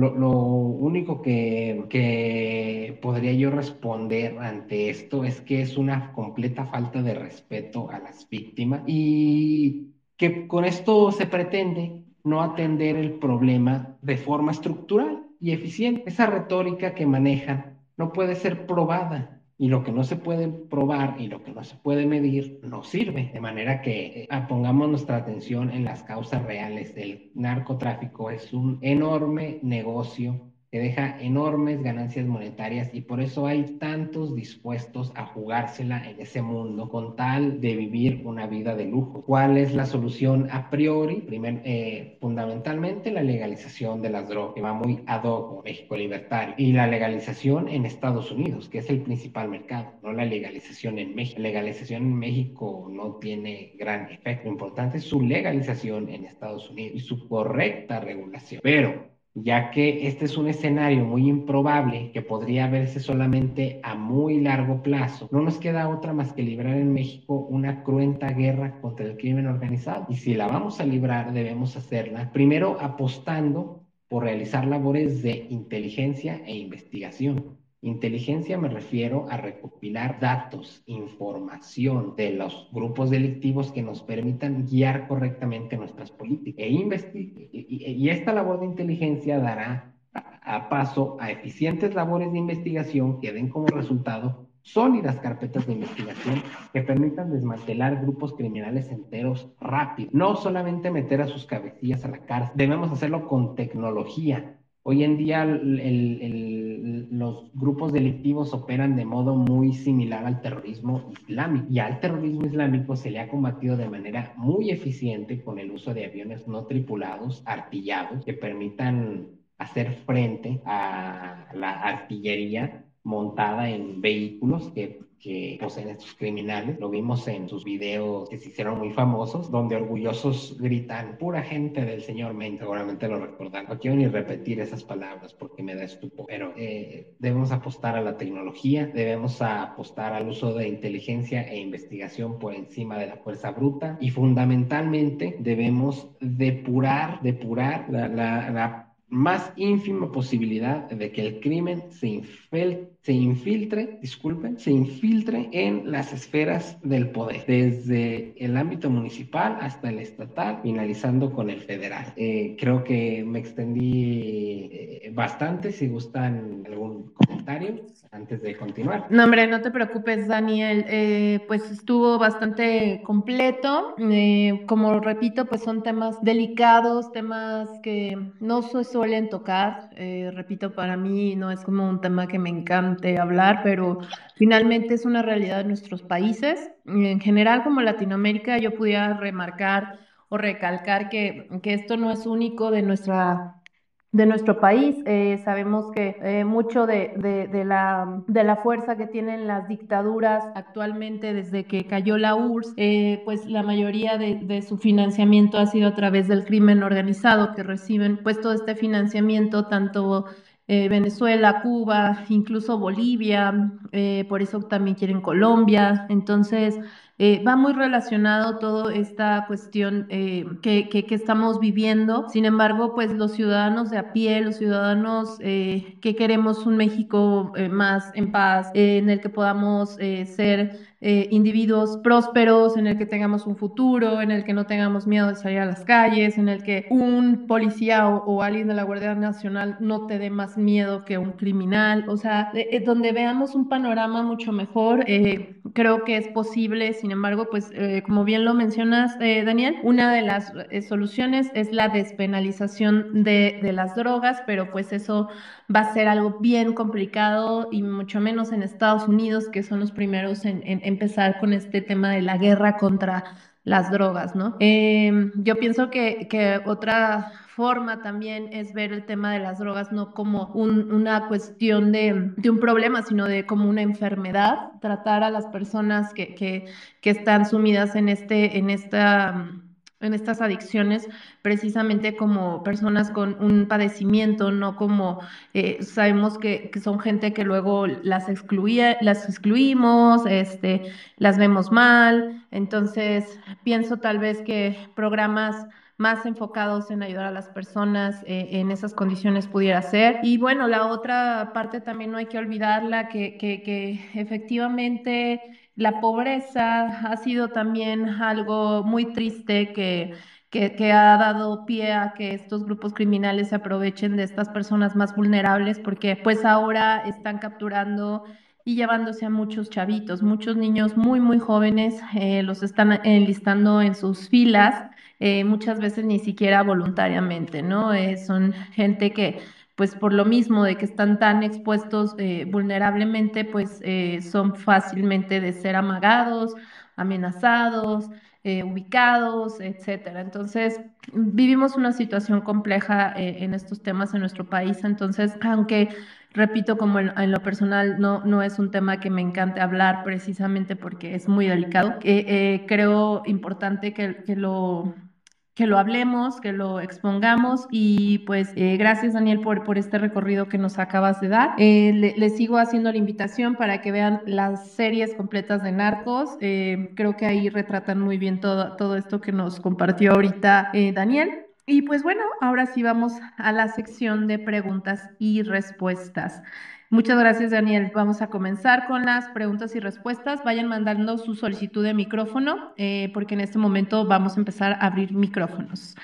único que podría yo responder ante esto es que es una completa falta de respeto a las víctimas y que con esto se pretende no atender el problema de forma estructural y eficiente. Esa retórica que manejan no puede ser probada y lo que no se puede probar y lo que no se puede medir no sirve. De manera que eh, pongamos nuestra atención en las causas reales. El narcotráfico es un enorme negocio que deja enormes ganancias monetarias y por eso hay tantos dispuestos a jugársela en ese mundo con tal de vivir una vida de lujo. ¿Cuál es la solución a priori? Primer, eh, fundamentalmente la legalización de las drogas, que va muy ad hoc México libertario, y la legalización en Estados Unidos, que es el principal mercado, no la legalización en México. La legalización en México no tiene gran efecto. Lo importante es su legalización en Estados Unidos y su correcta regulación. Pero ya que este es un escenario muy improbable que podría verse solamente a muy largo plazo, no nos queda otra más que librar en México una cruenta guerra contra el crimen organizado. Y si la vamos a librar, debemos hacerla primero apostando por realizar labores de inteligencia e investigación Inteligencia me refiero a recopilar datos, información de los grupos delictivos que nos permitan guiar correctamente nuestras políticas. E y, esta labor de inteligencia dará a, paso a eficientes labores de investigación que den como resultado sólidas carpetas de investigación que permitan desmantelar grupos criminales enteros rápido. No solamente meter a sus cabecillas a la cárcel, debemos hacerlo con tecnología. Hoy en día los grupos delictivos operan de modo muy similar al terrorismo islámico y al terrorismo islámico se le ha combatido de manera muy eficiente con el uso de aviones no tripulados, artillados, que permitan hacer frente a la artillería montada en vehículos que que poseen estos criminales. Lo vimos en sus videos que se hicieron muy famosos, donde orgullosos gritan, pura gente del señor Maine, seguramente lo recordan. No quiero ni repetir esas palabras porque me da estupor, pero eh, debemos apostar a la tecnología, debemos apostar al uso de inteligencia e investigación por encima de la fuerza bruta y fundamentalmente debemos depurar, depurar la, la, la más ínfima posibilidad de que el crimen se, infel se infiltre, disculpen, se infiltre en las esferas del poder, desde el ámbito municipal hasta el estatal, finalizando con el federal. Eh, creo que me extendí eh, bastante, si gustan algún comentario antes de continuar. No, hombre, no te preocupes, Daniel, eh, pues estuvo bastante completo. como repito, pues son temas delicados, temas que no se suelen tocar. repito, para mí no es como un tema que me encanta hablar, pero finalmente es una realidad de nuestros países. En general, como Latinoamérica, yo pudiera remarcar o recalcar que, que esto no es único de nuestra de nuestro país. Eh, sabemos que eh, mucho de, de, la, de la fuerza que tienen las dictaduras actualmente desde que cayó la URSS, eh, pues la mayoría de, de, su financiamiento ha sido a través del crimen organizado, que reciben pues todo este financiamiento tanto eh, Venezuela, Cuba, incluso Bolivia, eh, por eso también quieren Colombia. Entonces, eh, va muy relacionado toda esta cuestión que, que, estamos viviendo. Sin embargo, pues los ciudadanos de a pie, los ciudadanos que queremos un México más en paz, en el que podamos ser eh, individuos prósperos, en el que tengamos un futuro, en el que no tengamos miedo de salir a las calles, en el que un policía o, alguien de la Guardia Nacional no te dé más miedo que un criminal, o sea, eh, donde veamos un panorama mucho mejor, eh, creo que es posible, sin embargo, pues como bien lo mencionas, Daniel, una de las soluciones es la despenalización de, de las drogas, pero pues eso va a ser algo bien complicado y mucho menos en Estados Unidos, que son los primeros en, empezar con este tema de la guerra contra las drogas, ¿no? Em, yo pienso que, otra forma también es ver el tema de las drogas no como una cuestión de, de, un problema, sino de como una enfermedad, tratar a las personas que, que, que están sumidas en, este, en esta en estas adicciones precisamente como personas con un padecimiento, no como eh, sabemos que, que, son gente que luego las excluía, las excluimos, este, las vemos mal. Entonces, pienso tal vez que programas más enfocados en ayudar a las personas eh, en esas condiciones pudiera ser. Y bueno, la otra parte también no hay que olvidarla, que, que, que efectivamente la pobreza ha sido también algo muy triste que, que, ha dado pie a que estos grupos criminales se aprovechen de estas personas más vulnerables porque pues ahora están capturando y llevándose a muchos chavitos, muchos niños muy, muy jóvenes, eh, los están enlistando en sus filas, eh, muchas veces ni siquiera voluntariamente, ¿no? Eh, son gente que pues por lo mismo de que están tan expuestos eh, vulnerablemente, pues eh, son fácilmente de ser amagados, amenazados, eh, ubicados, etcétera. Entonces, vivimos una situación compleja en estos temas en nuestro país. Entonces, aunque repito, como en, lo personal no, no es un tema que me encante hablar precisamente porque es muy delicado, creo importante que, que lo que lo hablemos, que lo expongamos y pues eh, gracias Daniel por, por este recorrido que nos acabas de dar. Eh, le, sigo haciendo la invitación para que vean las series completas de Narcos. Eh, creo que ahí retratan muy bien todo, todo esto que nos compartió ahorita Daniel. Y pues bueno, ahora sí vamos a la sección de preguntas y respuestas. Muchas gracias, Daniel. Vamos a comenzar con las preguntas y respuestas. Vayan mandando su solicitud de micrófono, eh, porque en este momento vamos a empezar a abrir micrófonos.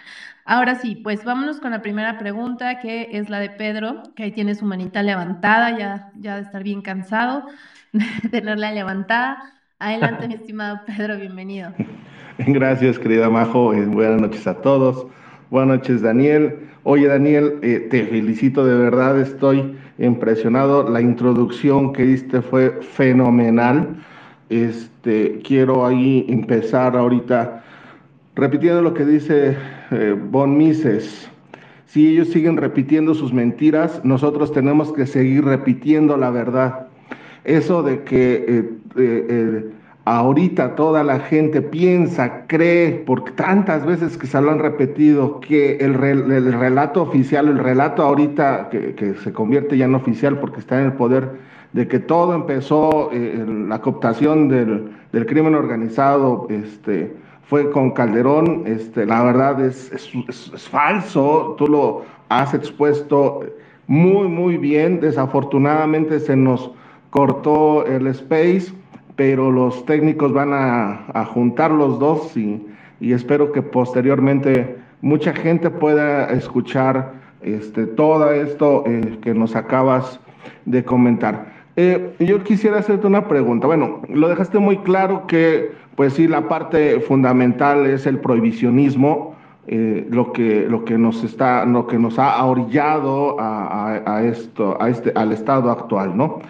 Ahora sí, pues vámonos con la primera pregunta, que es la de Pedro, que ahí tiene su manita levantada, ya, ya de estar bien cansado de tenerla levantada. Adelante, mi estimado Pedro, bienvenido. Gracias, querida Majo. Eh, buenas noches a todos. Buenas noches, Daniel. Oye, Daniel, eh, te felicito de verdad, estoy impresionado. La introducción que diste fue fenomenal. Este, quiero ahí empezar ahorita repitiendo lo que dice eh, Von Mises. Si ellos siguen repitiendo sus mentiras, nosotros tenemos que seguir repitiendo la verdad. eso de que eh, eh, ahorita toda la gente piensa, cree, porque tantas veces que se lo han repetido, que el, relato oficial, el relato ahorita que, se convierte ya en oficial porque está en el poder, de que todo empezó, en la cooptación del, crimen organizado, este, fue con Calderón, este, la verdad es, es falso, tú lo has expuesto muy, muy bien. Desafortunadamente se nos cortó el space, pero los técnicos van a, juntar los dos y, espero que posteriormente mucha gente pueda escuchar este, todo esto eh, que nos acabas de comentar. Eh, yo quisiera hacerte una pregunta. Bueno, lo dejaste muy claro que, pues sí, la parte fundamental es el prohibicionismo eh, lo, que, nos está, lo que nos ha orillado a, esto, este, al estado actual, ¿no?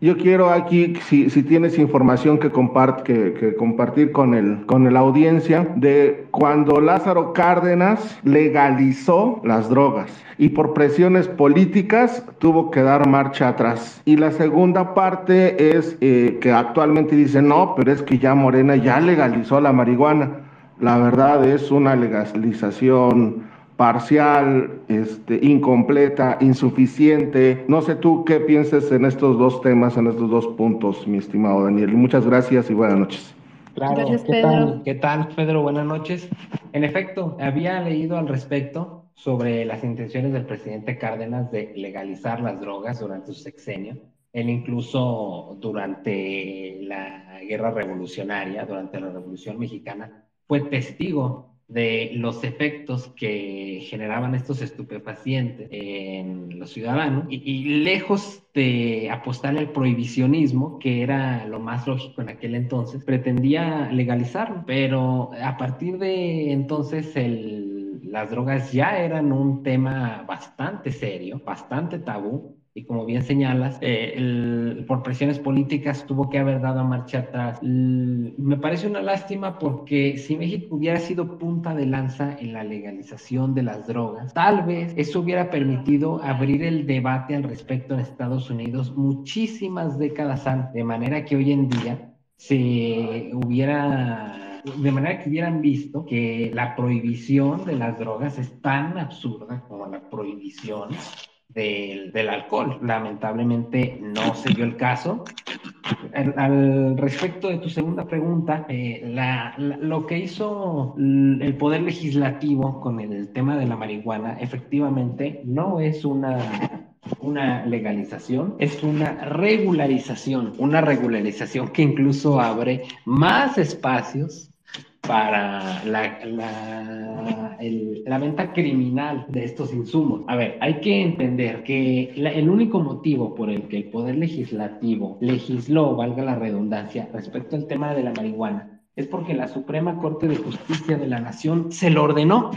Yo quiero aquí, si, tienes información que, que, compartir con, el, con la audiencia, de cuando Lázaro Cárdenas legalizó las drogas y por presiones políticas tuvo que dar marcha atrás. Y la segunda parte es eh, que actualmente dice, no, pero es que ya Morena ya legalizó la marihuana la verdad es una legalización parcial, este, incompleta, insuficiente. No sé tú qué pienses en estos dos temas, en estos dos puntos, mi estimado Daniel. Muchas gracias y buenas noches. Claro, ¿qué tal? ¿Qué tal, Pedro? Buenas noches. En efecto, había leído al respecto sobre las intenciones del presidente Cárdenas de legalizar las drogas durante su sexenio. Él incluso durante la guerra revolucionaria, durante la Revolución Mexicana, fue testigo de los efectos que generaban estos estupefacientes en los ciudadanos. Y, lejos de apostar al prohibicionismo, que era lo más lógico en aquel entonces, pretendía legalizarlo, pero a partir de entonces las drogas ya eran un tema bastante serio, bastante tabú, y como bien señalas, eh, por presiones políticas tuvo que haber dado marcha atrás. me parece una lástima porque si México hubiera sido punta de lanza en la legalización de las drogas, tal vez eso hubiera permitido abrir el debate al respecto en Estados Unidos muchísimas décadas antes, de manera que hoy en día se hubiera de manera que hubieran visto que la prohibición de las drogas es tan absurda como la prohibición del, alcohol. Lamentablemente no se dio el caso. Al, respecto de tu segunda pregunta, eh, lo que hizo el Poder Legislativo con el tema de la marihuana efectivamente no es una una legalización, es una regularización, una regularización que incluso abre más espacios para la, la, venta criminal de estos insumos. A ver, hay que entender que el único motivo por el que el Poder Legislativo legisló, valga la redundancia, respecto al tema de la marihuana, es porque la Suprema Corte de Justicia de la Nación se lo ordenó.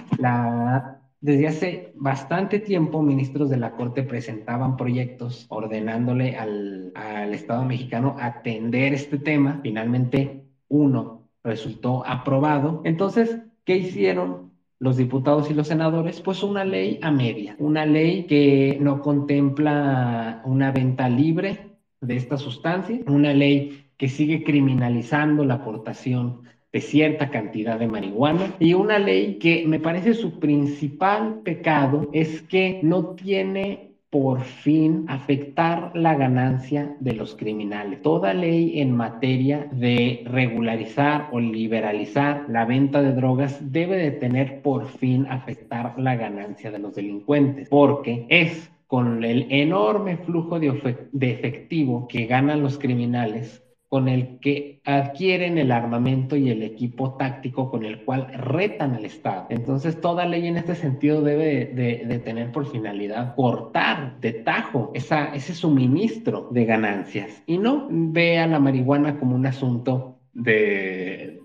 Desde hace bastante tiempo, ministros de la Corte presentaban proyectos ordenándole al, al Estado mexicano atender este tema. Finalmente, uno resultó aprobado. Entonces, ¿qué hicieron? los diputados y los senadores, pues una ley a media, una ley que no contempla una venta libre de esta sustancia, una ley que sigue criminalizando la aportación de cierta cantidad de marihuana y una ley que me parece su principal pecado es que no tiene por fin afectar la ganancia de los criminales. Toda ley en materia de regularizar o liberalizar la venta de drogas debe de tener por fin afectar la ganancia de los delincuentes, porque es con el enorme flujo de, de efectivo que ganan los criminales con el que adquieren el armamento y el equipo táctico con el cual retan al Estado. Entonces, toda ley en este sentido debe de, tener por finalidad cortar de tajo ese suministro de ganancias. Y no ve a la marihuana como un asunto de,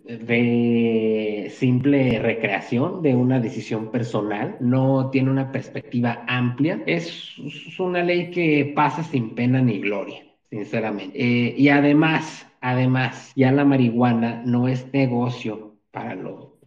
simple recreación, de una decisión personal, no tiene una perspectiva amplia, es una ley que pasa sin pena ni gloria sinceramente. Eh, y además, además, ya la marihuana no es negocio para,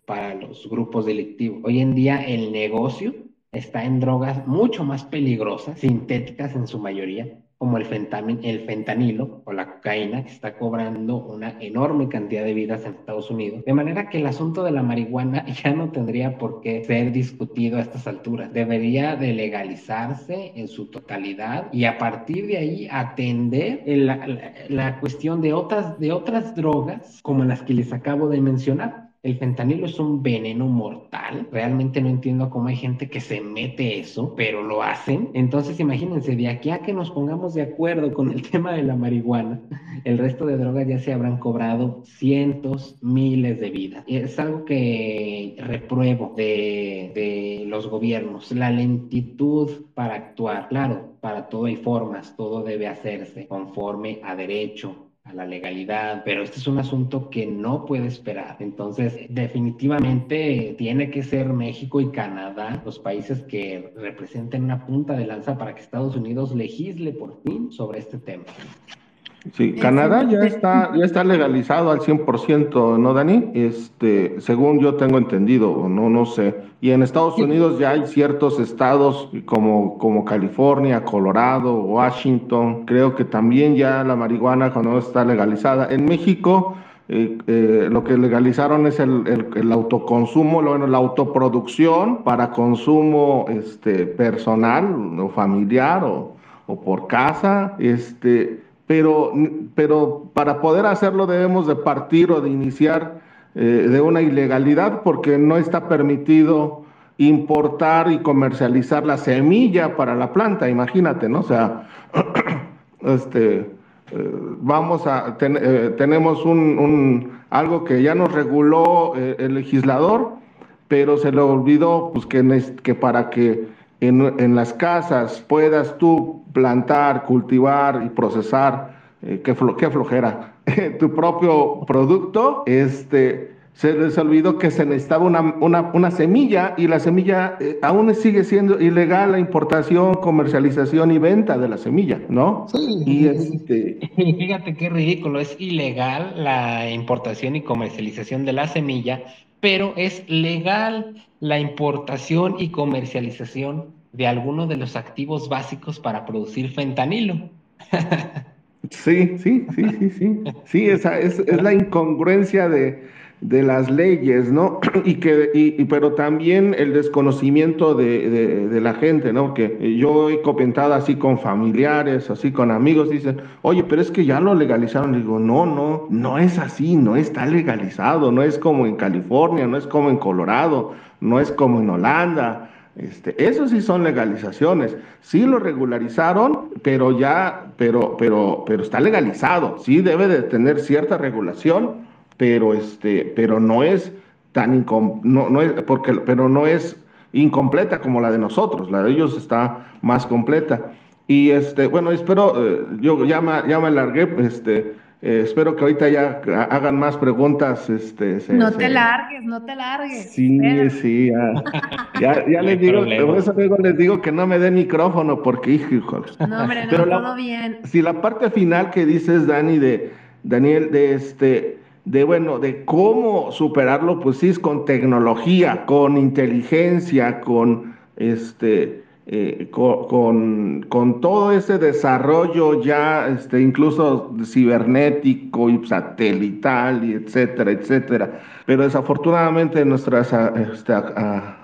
para los grupos delictivos. Hoy en día el negocio está en drogas mucho más peligrosas, sintéticas en su mayoría, como el, fentanilo o la cocaína, que está cobrando una enorme cantidad de vidas en Estados Unidos. De manera que el asunto de la marihuana ya no tendría por qué ser discutido a estas alturas. Debería de legalizarse en su totalidad y a partir de ahí atender la, la cuestión de otras, de otras drogas como las que les acabo de mencionar el fentanilo es un veneno mortal. Realmente no entiendo cómo hay gente que se mete eso, pero lo hacen. Entonces, imagínense, de aquí a que nos pongamos de acuerdo con el tema de la marihuana, el resto de drogas ya se habrán cobrado cientos, miles de vidas. Es algo que repruebo de, de los gobiernos, la lentitud para actuar. Claro, para todo hay formas, todo debe hacerse conforme a derecho, a la legalidad, pero este es un asunto que no puede esperar. Entonces, definitivamente tiene que ser México y Canadá los países que representen una punta de lanza para que Estados Unidos legisle por fin sobre este tema. Sí, Canadá ya está, ya está legalizado al 100%, ¿no, Dani? Este, según yo tengo entendido, no, no sé. Y en Estados Unidos ya hay ciertos estados como, como California, Colorado, Washington. Creo que también ya la marihuana cuando está legalizada. En México, eh, eh, lo que legalizaron es el, el, autoconsumo, bueno, la autoproducción para consumo este, personal o familiar o, o por casa. Este, pero, pero para poder hacerlo debemos de partir o de iniciar eh, de una ilegalidad porque no está permitido importar y comercializar la semilla para la planta, imagínate, ¿no? O sea, este, eh, vamos a, eh, tenemos un, algo que ya nos reguló el legislador, pero se le olvidó pues, que, que para que en, en las casas puedas tú plantar, cultivar y procesar, eh, qué, flojera, tu propio producto, este, se les olvidó que se necesitaba una, una, semilla y la semilla eh, aún sigue siendo ilegal la importación, comercialización y venta de la semilla, ¿no? Sí. Y este... Fíjate qué ridículo, es ilegal la importación y comercialización de la semilla, pero es legal la importación y comercialización de alguno de los activos básicos para producir fentanilo. Sí, sí, sí, sí, sí. Sí, esa es, es la incongruencia de, de, las leyes, ¿no? Y que, y, pero también el desconocimiento de, de, la gente, ¿no? Que yo he comentado así con familiares, así con amigos, dicen, oye, pero es que ya lo legalizaron. Digo, no, no, no es así, no está legalizado, no es como en California, no es como en Colorado, no es como en Holanda este, eso sí son legalizaciones. Sí lo regularizaron, pero ya, pero, pero, pero está legalizado. Sí debe de tener cierta regulación, pero este, pero no es tan no, no es, porque, pero no es incompleta como la de nosotros. La de ellos está más completa. Y este, bueno, espero, eh, yo ya me, ya me alargué, este, eh, espero que ahorita ya hagan más preguntas. Este, no te largues, no te largues. Sí, sí, ya, ya, les digo, por eso les digo que no me den micrófono porque, hijo, No, hombre, no, todo bien. Si la parte final que dices, Dani, de Daniel, de este, de bueno, de cómo superarlo, pues sí es con tecnología, con inteligencia, con este eh, con, con, todo ese desarrollo ya, este, incluso cibernético y satelital, y etcétera, etcétera. Pero desafortunadamente nuestras este,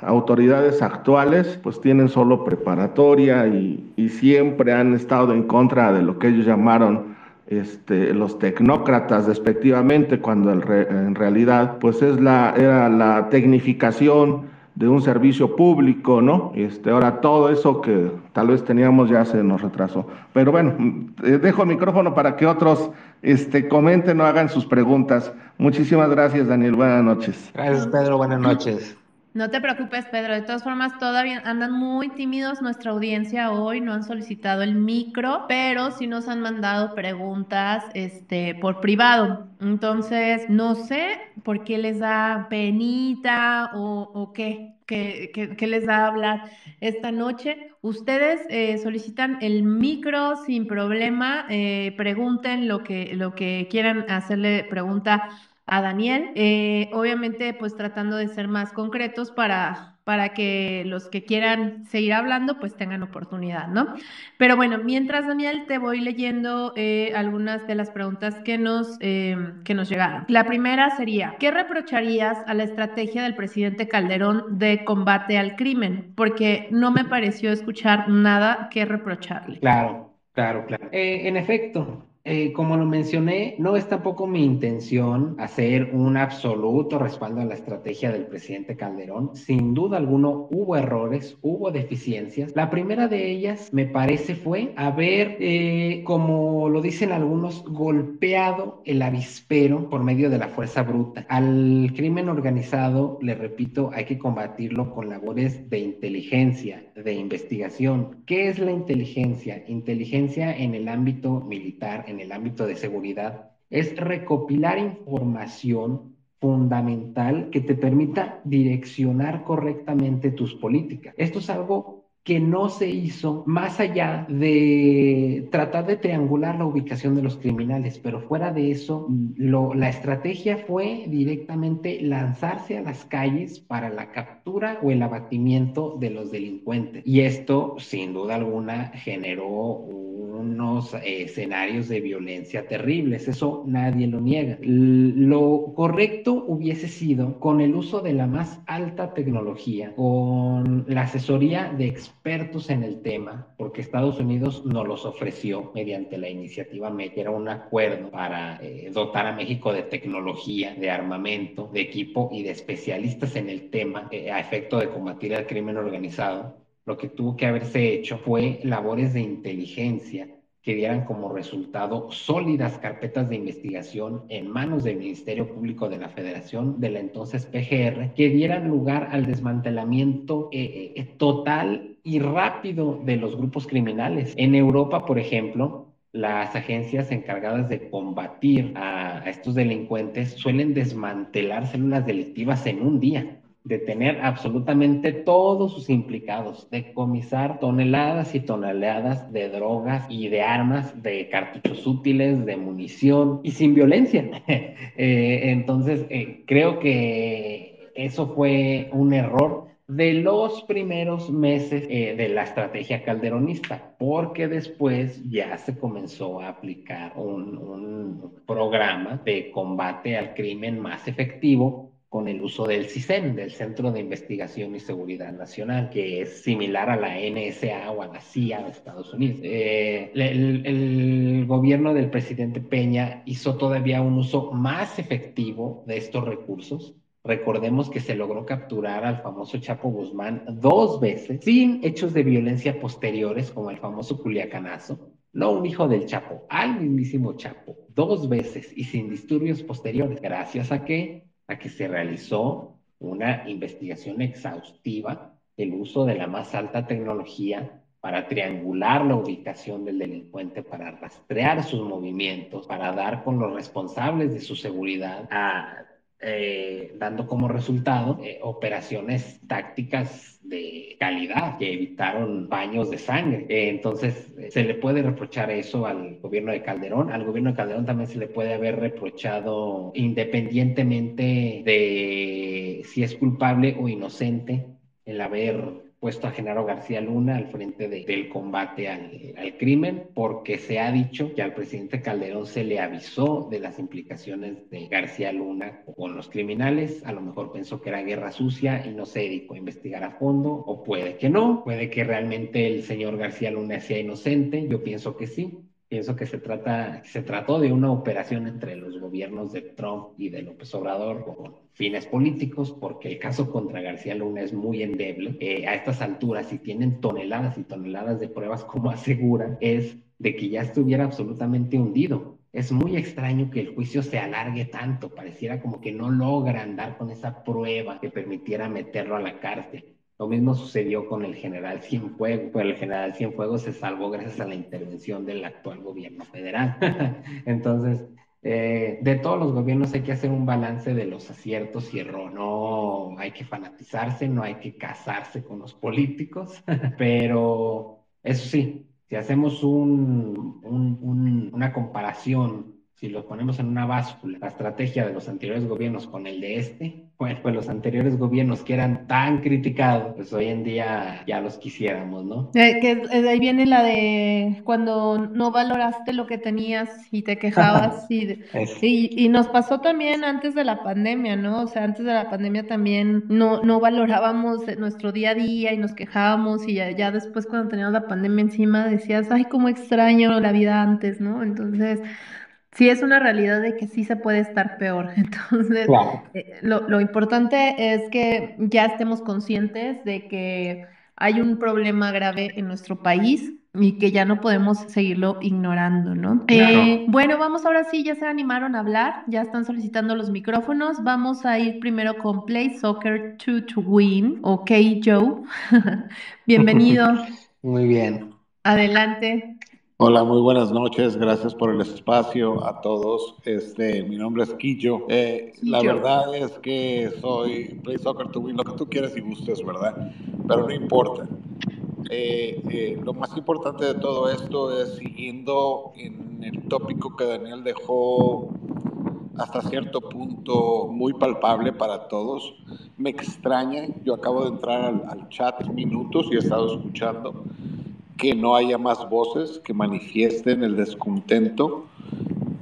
autoridades actuales pues tienen solo preparatoria y, y, siempre han estado en contra de lo que ellos llamaron este, los tecnócratas despectivamente, cuando en realidad pues es la, era la tecnificación de un servicio público, ¿no? Este, ahora todo eso que tal vez teníamos ya se nos retrasó. Pero bueno, eh, dejo el micrófono para que otros este, comenten o hagan sus preguntas. Muchísimas gracias, Daniel. Buenas noches. Gracias, Pedro. Buenas noches. No te preocupes, Pedro. De todas formas, todavía andan muy tímidos nuestra audiencia hoy, no han solicitado el micro, pero sí nos han mandado preguntas este, por privado. Entonces, no sé por qué les da penita o, qué, qué, les da hablar esta noche. Ustedes eh, solicitan el micro sin problema, eh, pregunten lo que, lo que quieran hacerle pregunta a Daniel. Eh, obviamente, pues tratando de ser más concretos para para que los que quieran seguir hablando pues tengan oportunidad, ¿no? Pero bueno, mientras Daniel te voy leyendo eh, algunas de las preguntas que nos, em, que nos llegaron. La primera sería, ¿qué reprocharías a la estrategia del presidente Calderón de combate al crimen? Porque no me pareció escuchar nada que reprocharle. Claro, claro, claro. Eh, en efecto, eh, como lo mencioné, no es tampoco mi intención hacer un absoluto respaldo a la estrategia del presidente Calderón. Sin duda alguno hubo errores, hubo deficiencias. La primera de ellas, me parece, fue haber, eh, como lo dicen algunos, golpeado el avispero por medio de la fuerza bruta. Al crimen organizado, le repito, hay que combatirlo con labores de inteligencia, de investigación. ¿Qué es la inteligencia? Inteligencia en el ámbito militar, en el ámbito de seguridad, es recopilar información fundamental que te permita direccionar correctamente tus políticas. Esto es algo que no se hizo más allá de tratar de triangular la ubicación de los criminales, pero fuera de eso, lo, la estrategia fue directamente lanzarse a las calles para la captura o el abatimiento de los delincuentes. Y esto, sin duda alguna, generó unos escenarios de violencia terribles, eso nadie lo niega. Lo correcto hubiese sido con el uso de la más alta tecnología, con la asesoría de expertos, expertos en el tema, porque Estados Unidos nos los ofreció mediante la iniciativa MET, era un acuerdo para eh, dotar a México de tecnología, de armamento, de equipo y de especialistas en el tema eh, a efecto de combatir el crimen organizado. Lo que tuvo que haberse hecho fue labores de inteligencia que dieran como resultado sólidas carpetas de investigación en manos del Ministerio Público de la Federación, de la entonces PGR, que dieran lugar al desmantelamiento eh, eh, total y rápido de los grupos criminales. En Europa, por ejemplo, las agencias encargadas de combatir a, estos delincuentes suelen desmantelar células delictivas en un día detener absolutamente todos sus implicados, decomisar toneladas y toneladas de drogas y de armas, de cartuchos útiles, de munición y sin violencia. Eh, entonces, eh, creo que eso fue un error de los primeros meses eh, de la estrategia calderonista, porque después ya se comenzó a aplicar un, programa de combate al crimen más efectivo con el uso del CISEN, del Centro de Investigación y Seguridad Nacional, que es similar a la NSA o a la CIA de Estados Unidos. Eh, el, gobierno del presidente Peña hizo todavía un uso más efectivo de estos recursos. Recordemos que se logró capturar al famoso Chapo Guzmán dos veces, sin hechos de violencia posteriores, como el famoso Culiacanazo. No un hijo del Chapo, al mismísimo Chapo, dos veces y sin disturbios posteriores, gracias a que a que se realizó una investigación exhaustiva del uso de la más alta tecnología para triangular la ubicación del delincuente, para rastrear sus movimientos, para dar con los responsables de su seguridad a eh, dando como resultado eh, operaciones tácticas de calidad que evitaron baños de sangre. Eh, entonces, se le puede reprochar eso al gobierno de Calderón. Al gobierno de Calderón también se le puede haber reprochado independientemente de si es culpable o inocente el haber puesto a Genaro García Luna al frente del combate al, al, crimen, porque se ha dicho que al presidente Calderón se le avisó de las implicaciones de García Luna con los criminales, a lo mejor pensó que era guerra sucia y no se dedicó a investigar a fondo, o puede que no, puede que realmente el señor García Luna sea inocente, yo pienso que sí, Pienso que se, trata, se trató de una operación entre los gobiernos de Trump y de López Obrador con fines políticos, porque el caso contra García Luna es muy endeble. Eh, a estas alturas, si tienen toneladas y toneladas de pruebas, como aseguran, es de que ya estuviera absolutamente hundido. Es muy extraño que el juicio se alargue tanto, pareciera como que no logran dar con esa prueba que permitiera meterlo a la cárcel. Lo mismo sucedió con el general Cienfuegos, pero el general Cienfuegos se salvó gracias a la intervención del actual gobierno federal. Entonces, eh, de todos los gobiernos hay que hacer un balance de los aciertos y errores. No hay que fanatizarse, no hay que casarse con los políticos, pero eso sí, si hacemos un, un, un, una comparación si lo ponemos en una báscula, la estrategia de los anteriores gobiernos con el de este, bueno, pues los anteriores gobiernos que eran tan criticados, pues hoy en día ya los quisiéramos, ¿no? Eh, que de ahí viene la de cuando no valoraste lo que tenías y te quejabas y, y, y, nos pasó también antes de la pandemia, ¿no? O sea, antes de la pandemia también no, no valorábamos nuestro día a día y nos quejábamos y ya, ya después cuando teníamos la pandemia encima decías, ay, cómo extraño la vida antes, ¿no? Entonces sí es una realidad de que sí se puede estar peor. Entonces, eh, lo, importante es que ya estemos conscientes de que hay un problema grave en nuestro país y que ya no podemos seguirlo ignorando, ¿no? Eh, bueno, vamos ahora sí, ya se animaron a hablar, ya están solicitando los micrófonos. Vamos a ir primero con Play Soccer 2 to Win, ok, Joe. Bienvenido. Muy bien. Adelante. Hola, muy buenas noches. Gracias por el espacio a todos. Este, mi nombre es Quillo. Eh, la verdad es que soy Play Soccer to Win, lo que tú quieras y gustes, ¿verdad? Pero no importa. Eh, eh, lo más importante de todo esto es siguiendo en el tópico que Daniel dejó hasta cierto punto muy palpable para todos. Me extraña, yo acabo de entrar al, al chat minutos y he estado escuchando que no haya más voces que manifiesten el descontento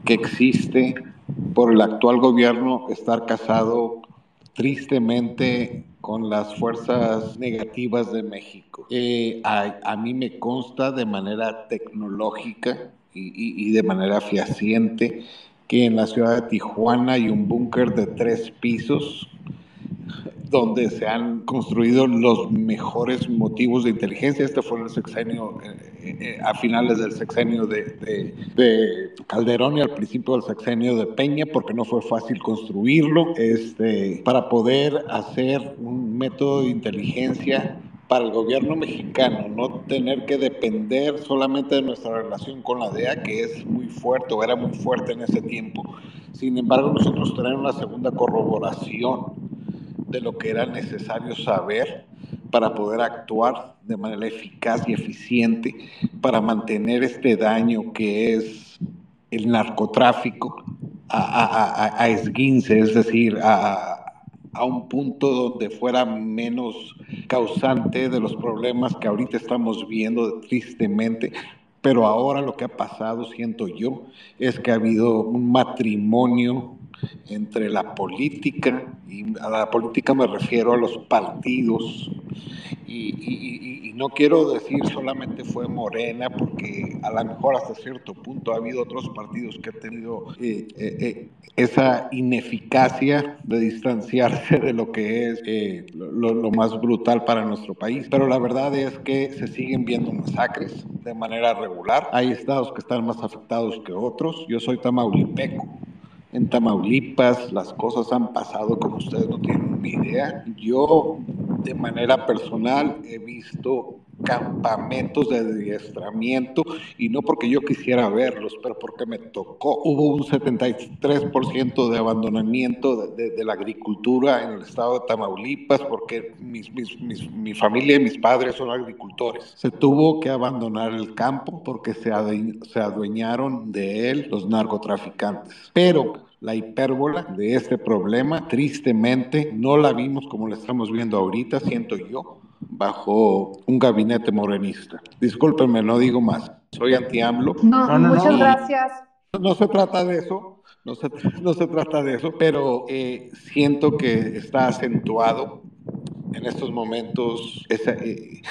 que existe por el actual gobierno estar casado tristemente con las fuerzas negativas de México. Eh, a, mí me consta de manera tecnológica y, y de manera fehaciente que en la ciudad de Tijuana hay un búnker de tres pisos donde se han construido los mejores motivos de inteligencia. Este fue el sexenio, eh, eh, a finales del sexenio de, Calderón y al principio del sexenio de Peña, porque no fue fácil construirlo, este, para poder hacer un método de inteligencia para el gobierno mexicano, no tener que depender solamente de nuestra relación con la DEA, que es muy fuerte o era muy fuerte en ese tiempo. Sin embargo, nosotros tenemos una segunda corroboración de lo que era necesario saber para poder actuar de manera eficaz y eficiente para mantener este daño que es el narcotráfico a, esguince, es decir, a, a un punto donde fuera menos causante de los problemas que ahorita estamos viendo tristemente. Pero ahora lo que ha pasado, siento yo, es que ha habido un matrimonio entre la política, y a la política me refiero a los partidos, y, no quiero decir solamente fue Morena, porque a lo mejor hasta cierto punto ha habido otros partidos que han tenido eh, eh, eh, esa ineficacia de distanciarse de lo que es lo, lo más brutal para nuestro país. Pero la verdad es que se siguen viendo masacres de manera regular. Hay estados que están más afectados que otros. Yo soy tamaulipeco en Tamaulipas las cosas han pasado como ustedes no tienen ni idea. Yo de manera personal he visto campamentos de adiestramiento y no porque yo quisiera verlos, pero porque me tocó. Hubo un 73% de abandonamiento de, la agricultura en el estado de Tamaulipas porque mi familia y mis padres son agricultores. Se tuvo que abandonar el campo porque se, se adueñaron de él los narcotraficantes. Pero la hipérbola de este problema, tristemente, no la vimos como la estamos viendo ahorita, siento yo, bajo un gabinete morenista. Discúlpenme, no digo más. Soy anti-AMLO. No, muchas gracias. No se trata de eso, no se, no se trata de eso, pero eh, siento que está acentuado en estos momentos esa, eh,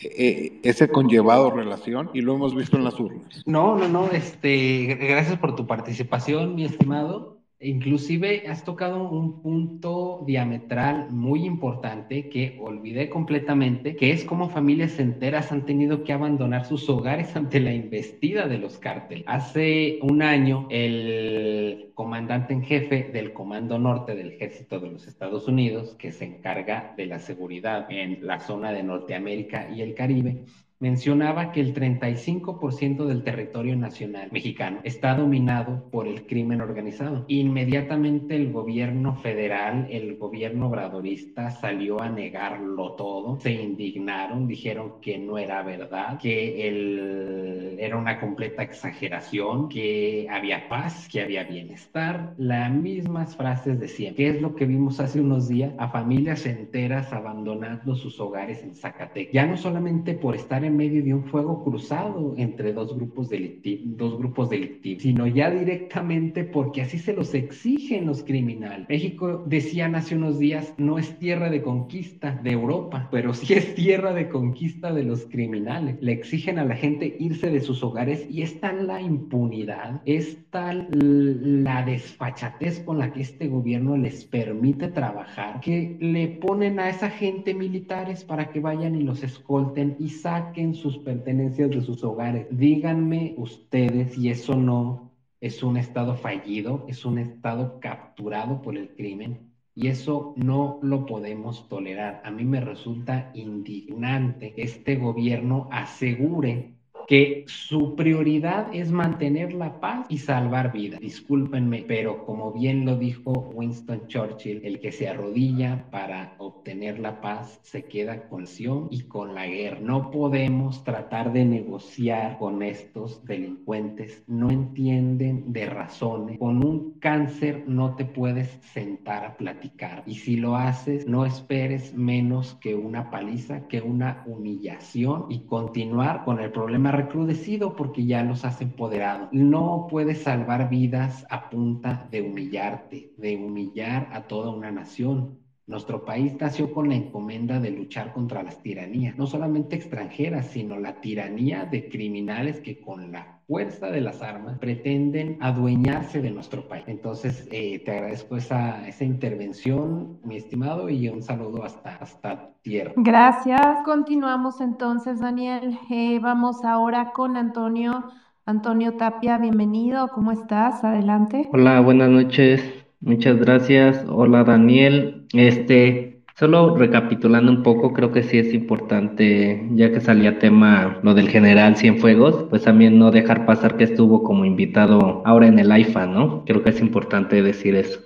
eh, ese conllevado relación y lo hemos visto en las urnas. No, no, no, este, gracias por tu participación, mi estimado. Inclusive has tocado un punto diametral muy importante que olvidé completamente, que es cómo familias enteras han tenido que abandonar sus hogares ante la investida de los cárteles. Hace un año, el comandante en jefe del Comando Norte del Ejército de los Estados Unidos, que se encarga de la seguridad en la zona de Norteamérica y el Caribe, mencionaba que el 35% del territorio nacional mexicano está dominado por el crimen organizado. Inmediatamente el gobierno federal, el gobierno obradorista salió a negarlo todo, se indignaron, dijeron que no era verdad, que el, era una completa exageración, que había paz, que había bienestar, las mismas frases de siempre. ¿Qué es lo que vimos hace unos días? A familias enteras abandonando sus hogares en Zacatecas. Ya no solamente por estar en medio de un fuego cruzado entre dos grupos, delictivos, dos grupos delictivos, sino ya directamente porque así se los exigen los criminales. México, decían hace unos días, no es tierra de conquista de Europa, pero sí es tierra de conquista de los criminales. Le exigen a la gente irse de sus hogares y es la impunidad, es tal la desfachatez con la que este gobierno les permite trabajar que le ponen a esa gente militares para que vayan y los escolten y saquen sus pertenencias de sus hogares. Díganme ustedes si eso no es un estado fallido, es un estado capturado por el crimen. Y eso no lo podemos tolerar. A mí me resulta indignante que este gobierno asegure que su prioridad es mantener la paz y salvar vidas. Discúlpenme, pero como bien lo dijo Winston Churchill, el que se arrodilla para obtener la paz se queda con Sion y con la guerra. No podemos tratar de negociar con estos delincuentes. No entienden de razones. Con un cáncer no te puedes sentar a platicar. Y si lo haces, no esperes menos que una paliza, que una humillación y continuar con el problema recrudecido porque ya los has empoderado. No puedes salvar vidas a punta de humillarte, de humillar a toda una nación. Nuestro país nació con la encomienda de luchar contra las tiranías, no solamente extranjeras, sino la tiranía de criminales que con la fuerza de las armas pretenden adueñarse de nuestro país. Entonces, eh, te agradezco esa, esa intervención, mi estimado, y un saludo hasta, hasta tierra. Gracias. Continuamos entonces, Daniel. Eh, vamos ahora con Antonio. Antonio Tapia, bienvenido. ¿Cómo estás? Adelante. Hola, buenas noches. Muchas gracias. Hola Daniel. Este, solo recapitulando un poco, creo que sí es importante, ya que salía tema lo del general Cienfuegos, pues también no dejar pasar que estuvo como invitado ahora en el AIFA, ¿no? Creo que es importante decir eso.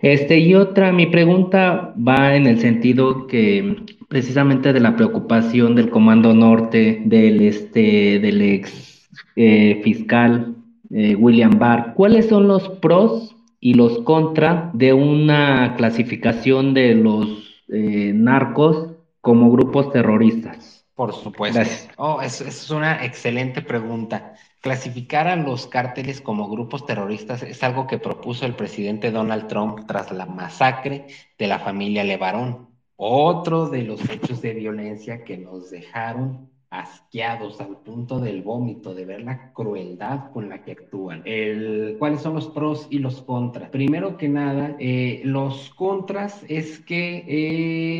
Este, y otra, mi pregunta va en el sentido que precisamente de la preocupación del Comando Norte, del este, del ex eh, fiscal eh, William Barr. ¿Cuáles son los pros y los contra de una clasificación de los eh, narcos como grupos terroristas? Por supuesto. Oh, es, es una excelente pregunta. Clasificar a los cárteles como grupos terroristas es algo que propuso el presidente Donald Trump tras la masacre de la familia Levarón. Otro de los hechos de violencia que nos dejaron asqueados al punto del vómito, de ver la crueldad con la que actúan. ¿Cuáles son los pros y los contras? Primero que nada, eh, los contras es que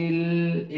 el,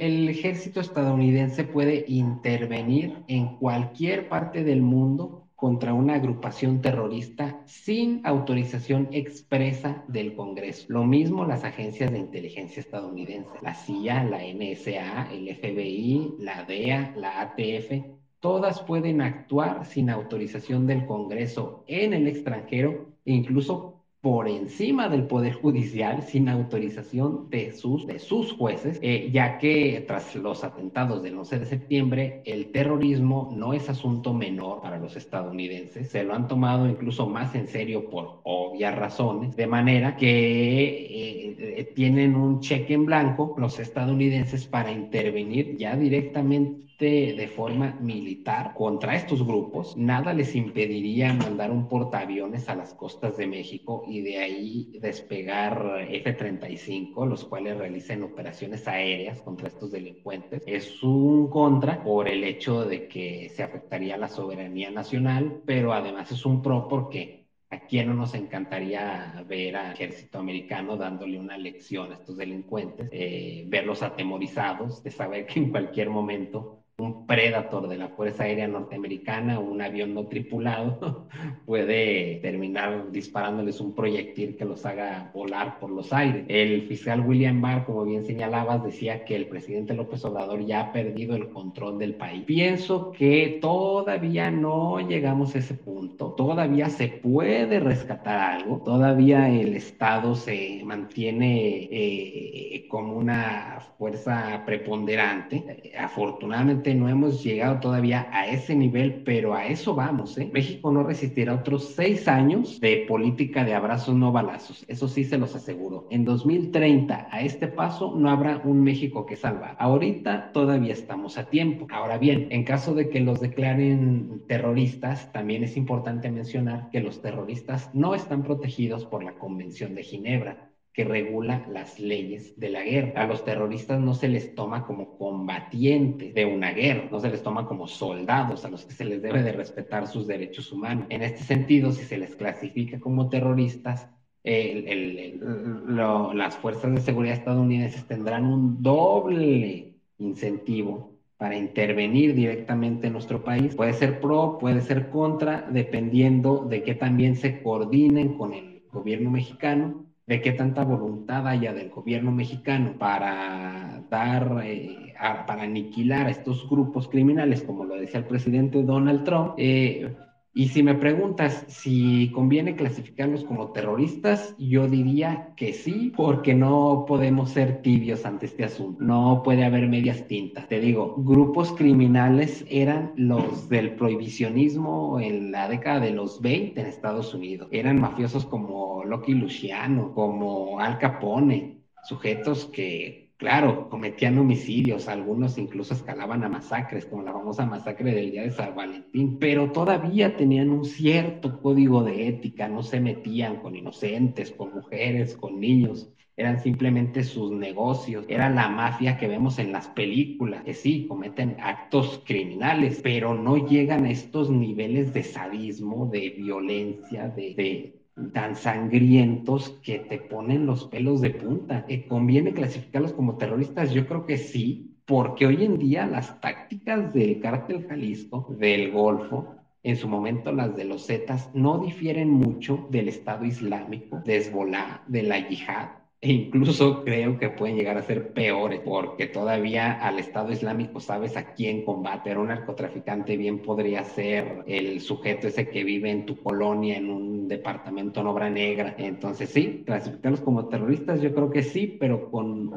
el ejército estadounidense puede intervenir en cualquier parte del mundo contra una agrupación terrorista sin autorización expresa del Congreso. Lo mismo las agencias de inteligencia estadounidenses, la CIA, la NSA, el FBI, la DEA, la ATF, todas pueden actuar sin autorización del Congreso en el extranjero e incluso por encima del Poder Judicial sin autorización de sus, de sus jueces, eh, ya que tras los atentados del 11 de septiembre, el terrorismo no es asunto menor para los estadounidenses, se lo han tomado incluso más en serio por obvias razones, de manera que eh, eh, tienen un cheque en blanco los estadounidenses para intervenir ya directamente de forma militar contra estos grupos, nada les impediría mandar un portaaviones a las costas de México y de ahí despegar F-35, los cuales realicen operaciones aéreas contra estos delincuentes. Es un contra por el hecho de que se afectaría la soberanía nacional, pero además es un pro porque ¿A quién no nos encantaría ver al ejército americano dándole una lección a estos delincuentes? Eh, verlos atemorizados de saber que en cualquier momento un Predator de la Fuerza Aérea Norteamericana, un avión no tripulado, puede terminar disparándoles un proyectil que los haga volar por los aires. El fiscal William Barr, como bien señalabas, decía que el presidente López Obrador ya ha perdido el control del país. Pienso que todavía no llegamos a ese punto, todavía se puede rescatar algo, todavía el Estado se mantiene eh, como una fuerza preponderante. Afortunadamente, no hemos llegado todavía a ese nivel, pero a eso vamos. ¿eh? México no resistirá otros seis años de política de abrazos no balazos. Eso sí se los aseguro. En 2030, a este paso, no habrá un México que salvar. Ahorita todavía estamos a tiempo. Ahora bien, en caso de que los declaren terroristas, también es importante mencionar que los terroristas no están protegidos por la Convención de Ginebra que regula las leyes de la guerra. A los terroristas no se les toma como combatientes de una guerra, no se les toma como soldados a los que se les debe de respetar sus derechos humanos. En este sentido, si se les clasifica como terroristas, las fuerzas de seguridad estadounidenses tendrán un doble incentivo para intervenir directamente en nuestro país. Puede ser pro, puede ser contra, dependiendo de que también se coordinen con el gobierno mexicano de qué tanta voluntad haya del gobierno mexicano para dar, eh, para aniquilar a estos grupos criminales, como lo decía el presidente Donald Trump, eh, y si me preguntas si conviene clasificarlos como terroristas, yo diría que sí, porque no podemos ser tibios ante este asunto. No puede haber medias tintas. Te digo, grupos criminales eran los del prohibicionismo en la década de los 20 en Estados Unidos. Eran mafiosos como Lucky Luciano, como Al Capone, sujetos que Claro, cometían homicidios, algunos incluso escalaban a masacres, como la famosa masacre del día de San Valentín, pero todavía tenían un cierto código de ética, no se metían con inocentes, con mujeres, con niños, eran simplemente sus negocios, era la mafia que vemos en las películas, que sí, cometen actos criminales, pero no llegan a estos niveles de sadismo, de violencia, de, de tan sangrientos que te ponen los pelos de punta. Eh, ¿Conviene clasificarlos como terroristas? Yo creo que sí, porque hoy en día las tácticas del cártel Jalisco, del Golfo, en su momento las de los Zetas, no difieren mucho del Estado Islámico, de Hezbollah, de la yihad e incluso creo que pueden llegar a ser peores, porque todavía al Estado Islámico sabes a quién combate. Un narcotraficante bien podría ser el sujeto ese que vive en tu colonia, en un departamento en obra negra. Entonces, sí, clasificarlos como terroristas, yo creo que sí, pero con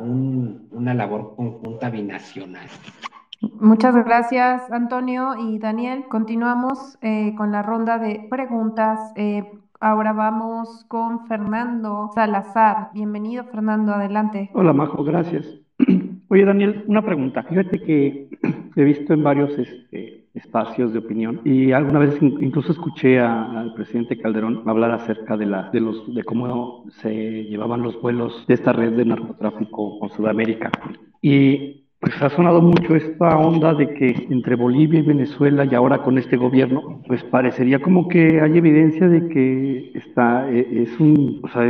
una labor conjunta binacional. Muchas gracias, Antonio y Daniel. Continuamos eh, con la ronda de preguntas. Eh, Ahora vamos con Fernando Salazar. Bienvenido, Fernando, adelante. Hola, Majo, gracias. Oye, Daniel, una pregunta. Fíjate que he visto en varios este, espacios de opinión y alguna vez incluso escuché al presidente Calderón hablar acerca de, la, de, los, de cómo se llevaban los vuelos de esta red de narcotráfico con Sudamérica. Y pues ha sonado mucho esta onda de que entre Bolivia y Venezuela y ahora con este gobierno, pues parecería como que hay evidencia de que está, e, es un, o sea,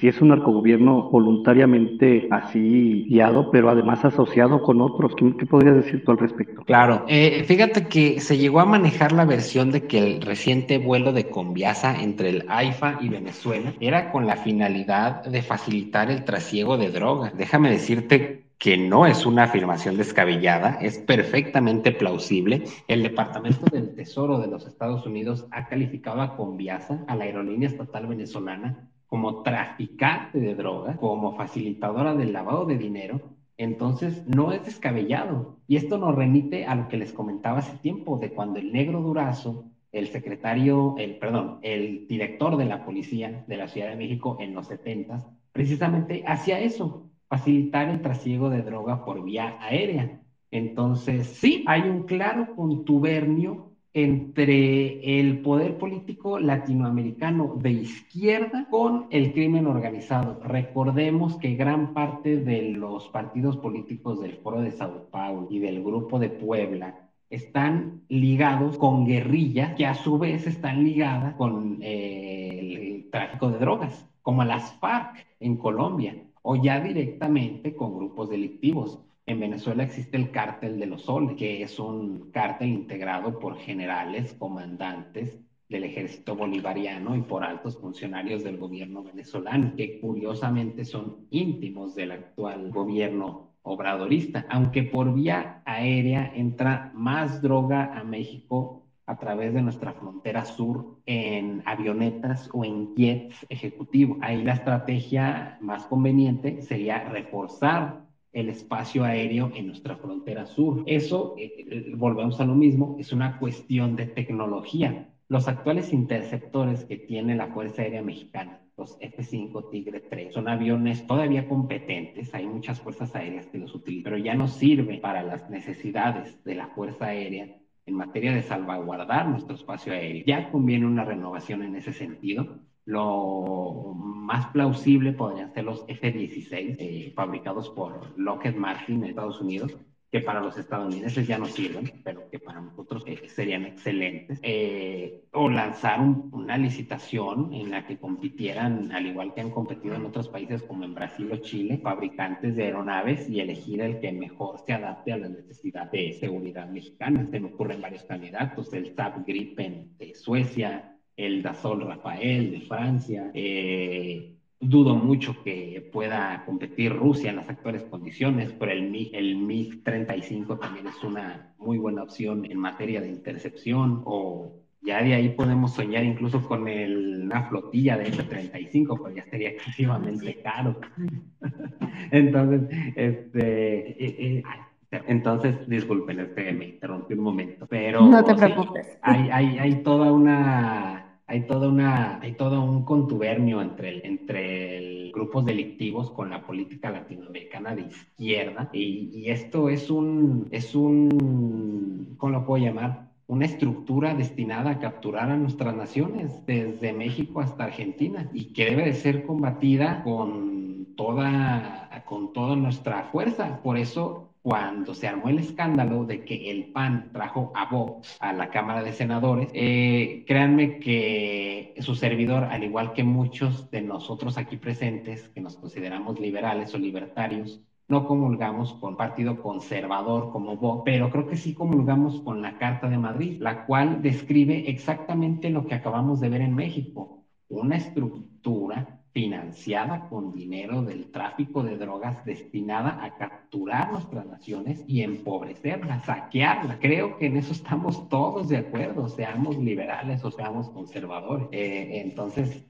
si es un narcogobierno voluntariamente así guiado, pero además asociado con otros. ¿Qué, podrías decir tú al respecto? Claro, eh, fíjate que se llegó a manejar la versión de que el reciente vuelo de Conviasa entre el AIFA y Venezuela era con la finalidad de facilitar el trasiego de drogas. Déjame decirte que no es una afirmación descabellada, es perfectamente plausible. El Departamento del Tesoro de los Estados Unidos ha calificado a Conviasa, a la aerolínea estatal venezolana, como traficante de drogas, como facilitadora del lavado de dinero. Entonces, no es descabellado. Y esto nos remite a lo que les comentaba hace tiempo, de cuando el negro Durazo, el secretario, el, perdón, el director de la policía de la Ciudad de México en los 70, precisamente hacía eso, facilitar el trasiego de droga por vía aérea. Entonces, sí, hay un claro contubernio entre el poder político latinoamericano de izquierda con el crimen organizado. Recordemos que gran parte de los partidos políticos del Foro de Sao Paulo y del Grupo de Puebla están ligados con guerrillas que a su vez están ligadas con eh, el tráfico de drogas, como las FARC en Colombia o ya directamente con grupos delictivos. En Venezuela existe el cártel de los soles, que es un cártel integrado por generales, comandantes del ejército bolivariano y por altos funcionarios del gobierno venezolano, que curiosamente son íntimos del actual gobierno obradorista, aunque por vía aérea entra más droga a México a través de nuestra frontera sur en avionetas o en jets ejecutivos. Ahí la estrategia más conveniente sería reforzar el espacio aéreo en nuestra frontera sur. Eso, eh, eh, volvemos a lo mismo, es una cuestión de tecnología. Los actuales interceptores que tiene la Fuerza Aérea Mexicana, los F-5 Tigre 3, son aviones todavía competentes, hay muchas fuerzas aéreas que los utilizan, pero ya no sirven para las necesidades de la Fuerza Aérea en materia de salvaguardar nuestro espacio aéreo. Ya conviene una renovación en ese sentido. Lo más plausible podrían ser los F-16 eh, fabricados por Lockheed Martin en Estados Unidos, que para los estadounidenses ya no sirven, pero que para nosotros eh, serían excelentes, eh, o lanzar una licitación en la que compitieran, al igual que han competido en otros países como en Brasil o Chile, fabricantes de aeronaves y elegir el que mejor se adapte a la necesidad de seguridad mexicana. Se me ocurren varios candidatos, el TAP Gripen de Suecia, el Dassault Rafael de Francia, eh, Dudo mucho que pueda competir Rusia en las actuales condiciones, pero el MiG, el MiG-35 también es una muy buena opción en materia de intercepción o ya de ahí podemos soñar incluso con el, una flotilla de F-35, pero ya sería excesivamente caro. Entonces, este, eh, eh, entonces, disculpen, este, me interrumpí un momento, pero... No te preocupes. hay, hay, hay toda una hay toda una, hay todo un contubernio entre, entre grupos delictivos con la política latinoamericana de izquierda y, y, esto es un, es un, ¿cómo lo puedo llamar? Una estructura destinada a capturar a nuestras naciones, desde México hasta Argentina, y que debe de ser combatida con toda, con toda nuestra fuerza. Por eso cuando se armó el escándalo de que el PAN trajo a Vox a la Cámara de Senadores, eh, créanme que su servidor, al igual que muchos de nosotros aquí presentes, que nos consideramos liberales o libertarios, no comulgamos con partido conservador como Vox, pero creo que sí comulgamos con la Carta de Madrid, la cual describe exactamente lo que acabamos de ver en México, una estructura financiada con dinero del tráfico de drogas destinada a capturar nuestras naciones y empobrecerlas, saquearlas. Creo que en eso estamos todos de acuerdo, seamos liberales o seamos conservadores. Eh, entonces,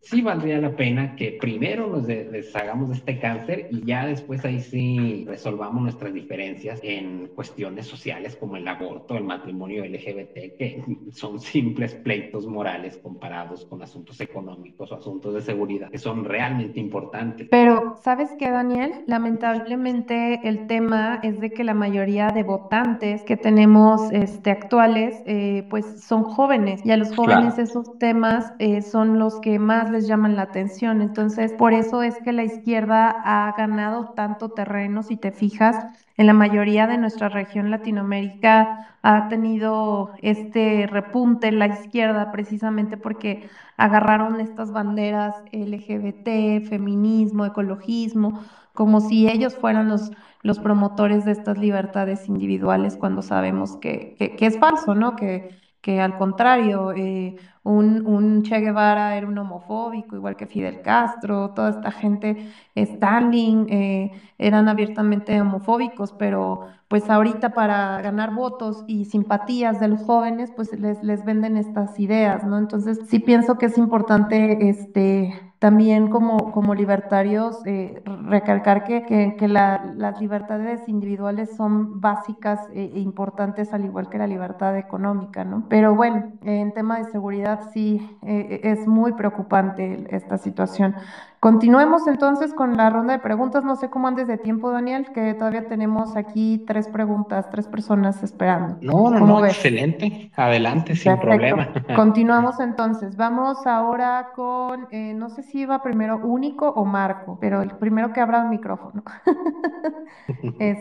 sí valdría la pena que primero nos deshagamos de este cáncer y ya después ahí sí resolvamos nuestras diferencias en cuestiones sociales como el aborto, el matrimonio LGBT, que son simples pleitos morales comparados con asuntos económicos o asuntos de seguridad que son realmente importantes. Pero, ¿sabes qué, Daniel? Lamentablemente el tema es de que la mayoría de votantes que tenemos este, actuales, eh, pues son jóvenes y a los jóvenes esos temas eh, son los que más les llaman la atención. Entonces, por eso es que la izquierda ha ganado tanto terreno, si te fijas, en la mayoría de nuestra región Latinoamérica ha tenido este repunte en la izquierda precisamente porque agarraron estas banderas LGBT, feminismo, ecologismo, como si ellos fueran los, los promotores de estas libertades individuales cuando sabemos que, es falso, ¿no? Que, que al contrario, eh, un, un, Che Guevara era un homofóbico, igual que Fidel Castro, toda esta gente, Stalin, eh, eran abiertamente homofóbicos, pero pues ahorita para ganar votos y simpatías de los jóvenes, pues les, les venden estas ideas, ¿no? Entonces sí pienso que es importante este, también como, como libertarios eh, recalcar que, que, las libertades individuales son básicas e, e, importantes al igual que la libertad económica, ¿no? Pero bueno, en tema de seguridad sí eh, es muy preocupante esta situación. Continuemos entonces con la ronda de preguntas. No sé cómo andes de tiempo, Daniel, que todavía tenemos aquí tres preguntas, tres personas esperando. No, no, no, excelente. Adelante, sin problema. Continuamos entonces. Vamos ahora con, eh, no sé si iba primero Único o Marco, pero el primero que abra el micrófono. es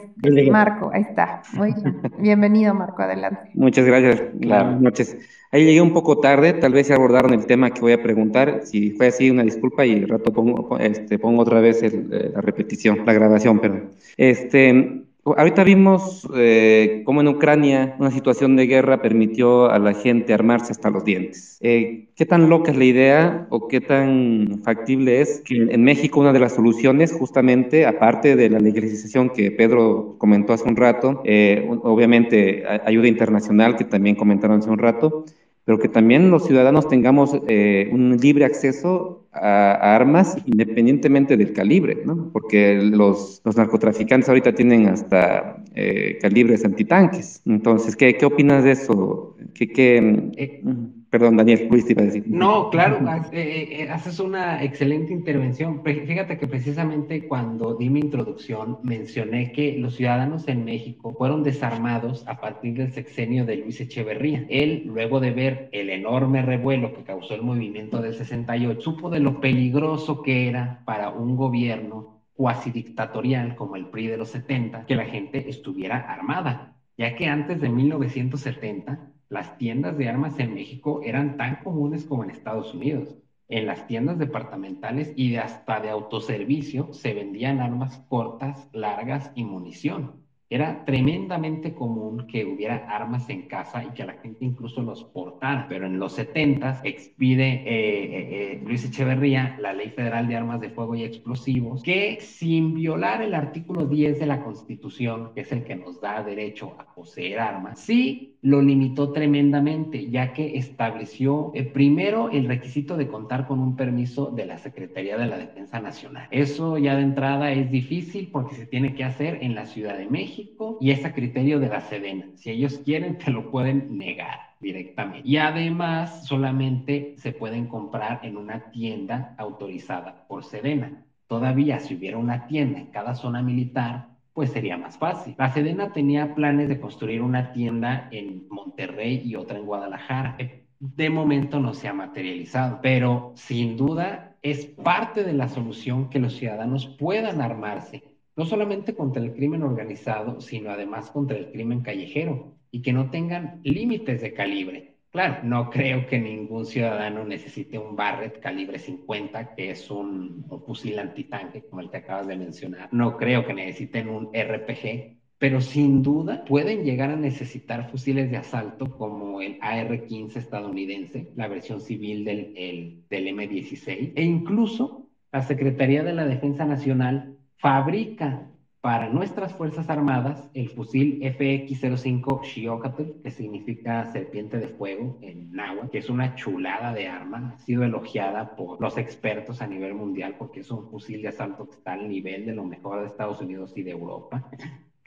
Marco, ahí está. Muy bien. Bienvenido, Marco, adelante. Muchas gracias. Buenas noches. Ahí llegué un poco tarde, tal vez se abordaron el tema que voy a preguntar. Si fue así, una disculpa y rato pongo este, pongo otra vez la repetición, la grabación, perdón. Este, Ahorita vimos eh, cómo en Ucrania una situación de guerra permitió a la gente armarse hasta los dientes. Eh, ¿Qué tan loca es la idea o qué tan factible es que en México una de las soluciones, justamente, aparte de la legalización que Pedro comentó hace un rato, eh, obviamente ayuda internacional que también comentaron hace un rato, pero que también los ciudadanos tengamos eh, un libre acceso a, armas independientemente del calibre, ¿no? Porque los, los narcotraficantes ahorita tienen hasta eh, calibres antitanques. Entonces, ¿qué, ¿qué opinas de eso? ¿Qué, qué, eh, Perdón, Daniel, Luis a decir. No, claro, eh, eh, eh, haces una excelente intervención. Fíjate que precisamente cuando di mi introducción mencioné que los ciudadanos en México fueron desarmados a partir del sexenio de Luis Echeverría. Él, luego de ver el enorme revuelo que causó el movimiento del 68, supo de lo peligroso que era para un gobierno cuasi dictatorial como el PRI de los 70 que la gente estuviera armada, ya que antes de 1970 las tiendas de armas en México eran tan comunes como en Estados Unidos. En las tiendas departamentales y hasta de autoservicio se vendían armas cortas, largas y munición. Era tremendamente común que hubiera armas en casa y que la gente incluso los portara, pero en los 70 expide eh, eh, eh, Luis Echeverría la Ley Federal de Armas de Fuego y Explosivos, que sin violar el artículo 10 de la Constitución, que es el que nos da derecho a poseer armas, sí lo limitó tremendamente, ya que estableció primero el requisito de contar con un permiso de la Secretaría de la Defensa Nacional. Eso ya de entrada es difícil porque se tiene que hacer en la Ciudad de México y es a criterio de la Sedena. Si ellos quieren, te lo pueden negar directamente. Y además, solamente se pueden comprar en una tienda autorizada por Sedena. Todavía, si hubiera una tienda en cada zona militar, pues sería más fácil. La Sedena tenía planes de construir una tienda en Monterrey y otra en Guadalajara. De momento no se ha materializado, pero sin duda es parte de la solución que los ciudadanos puedan armarse no solamente contra el crimen organizado, sino además contra el crimen callejero y que no tengan límites de calibre. Claro, no creo que ningún ciudadano necesite un Barrett calibre 50, que es un, fusil antitanque, como el que acabas de mencionar. No creo que necesiten un RPG, pero sin duda pueden llegar a necesitar fusiles de asalto como el AR-15 estadounidense, la versión civil del, del M16, e incluso la Secretaría de la Defensa Nacional fabrica para nuestras Fuerzas Armadas el fusil FX-05 Xiocatl, que significa serpiente de fuego en náhuatl, que es una chulada de arma, ha sido elogiada por los expertos a nivel mundial porque es un fusil de asalto que está al nivel de lo mejor de Estados Unidos y de Europa.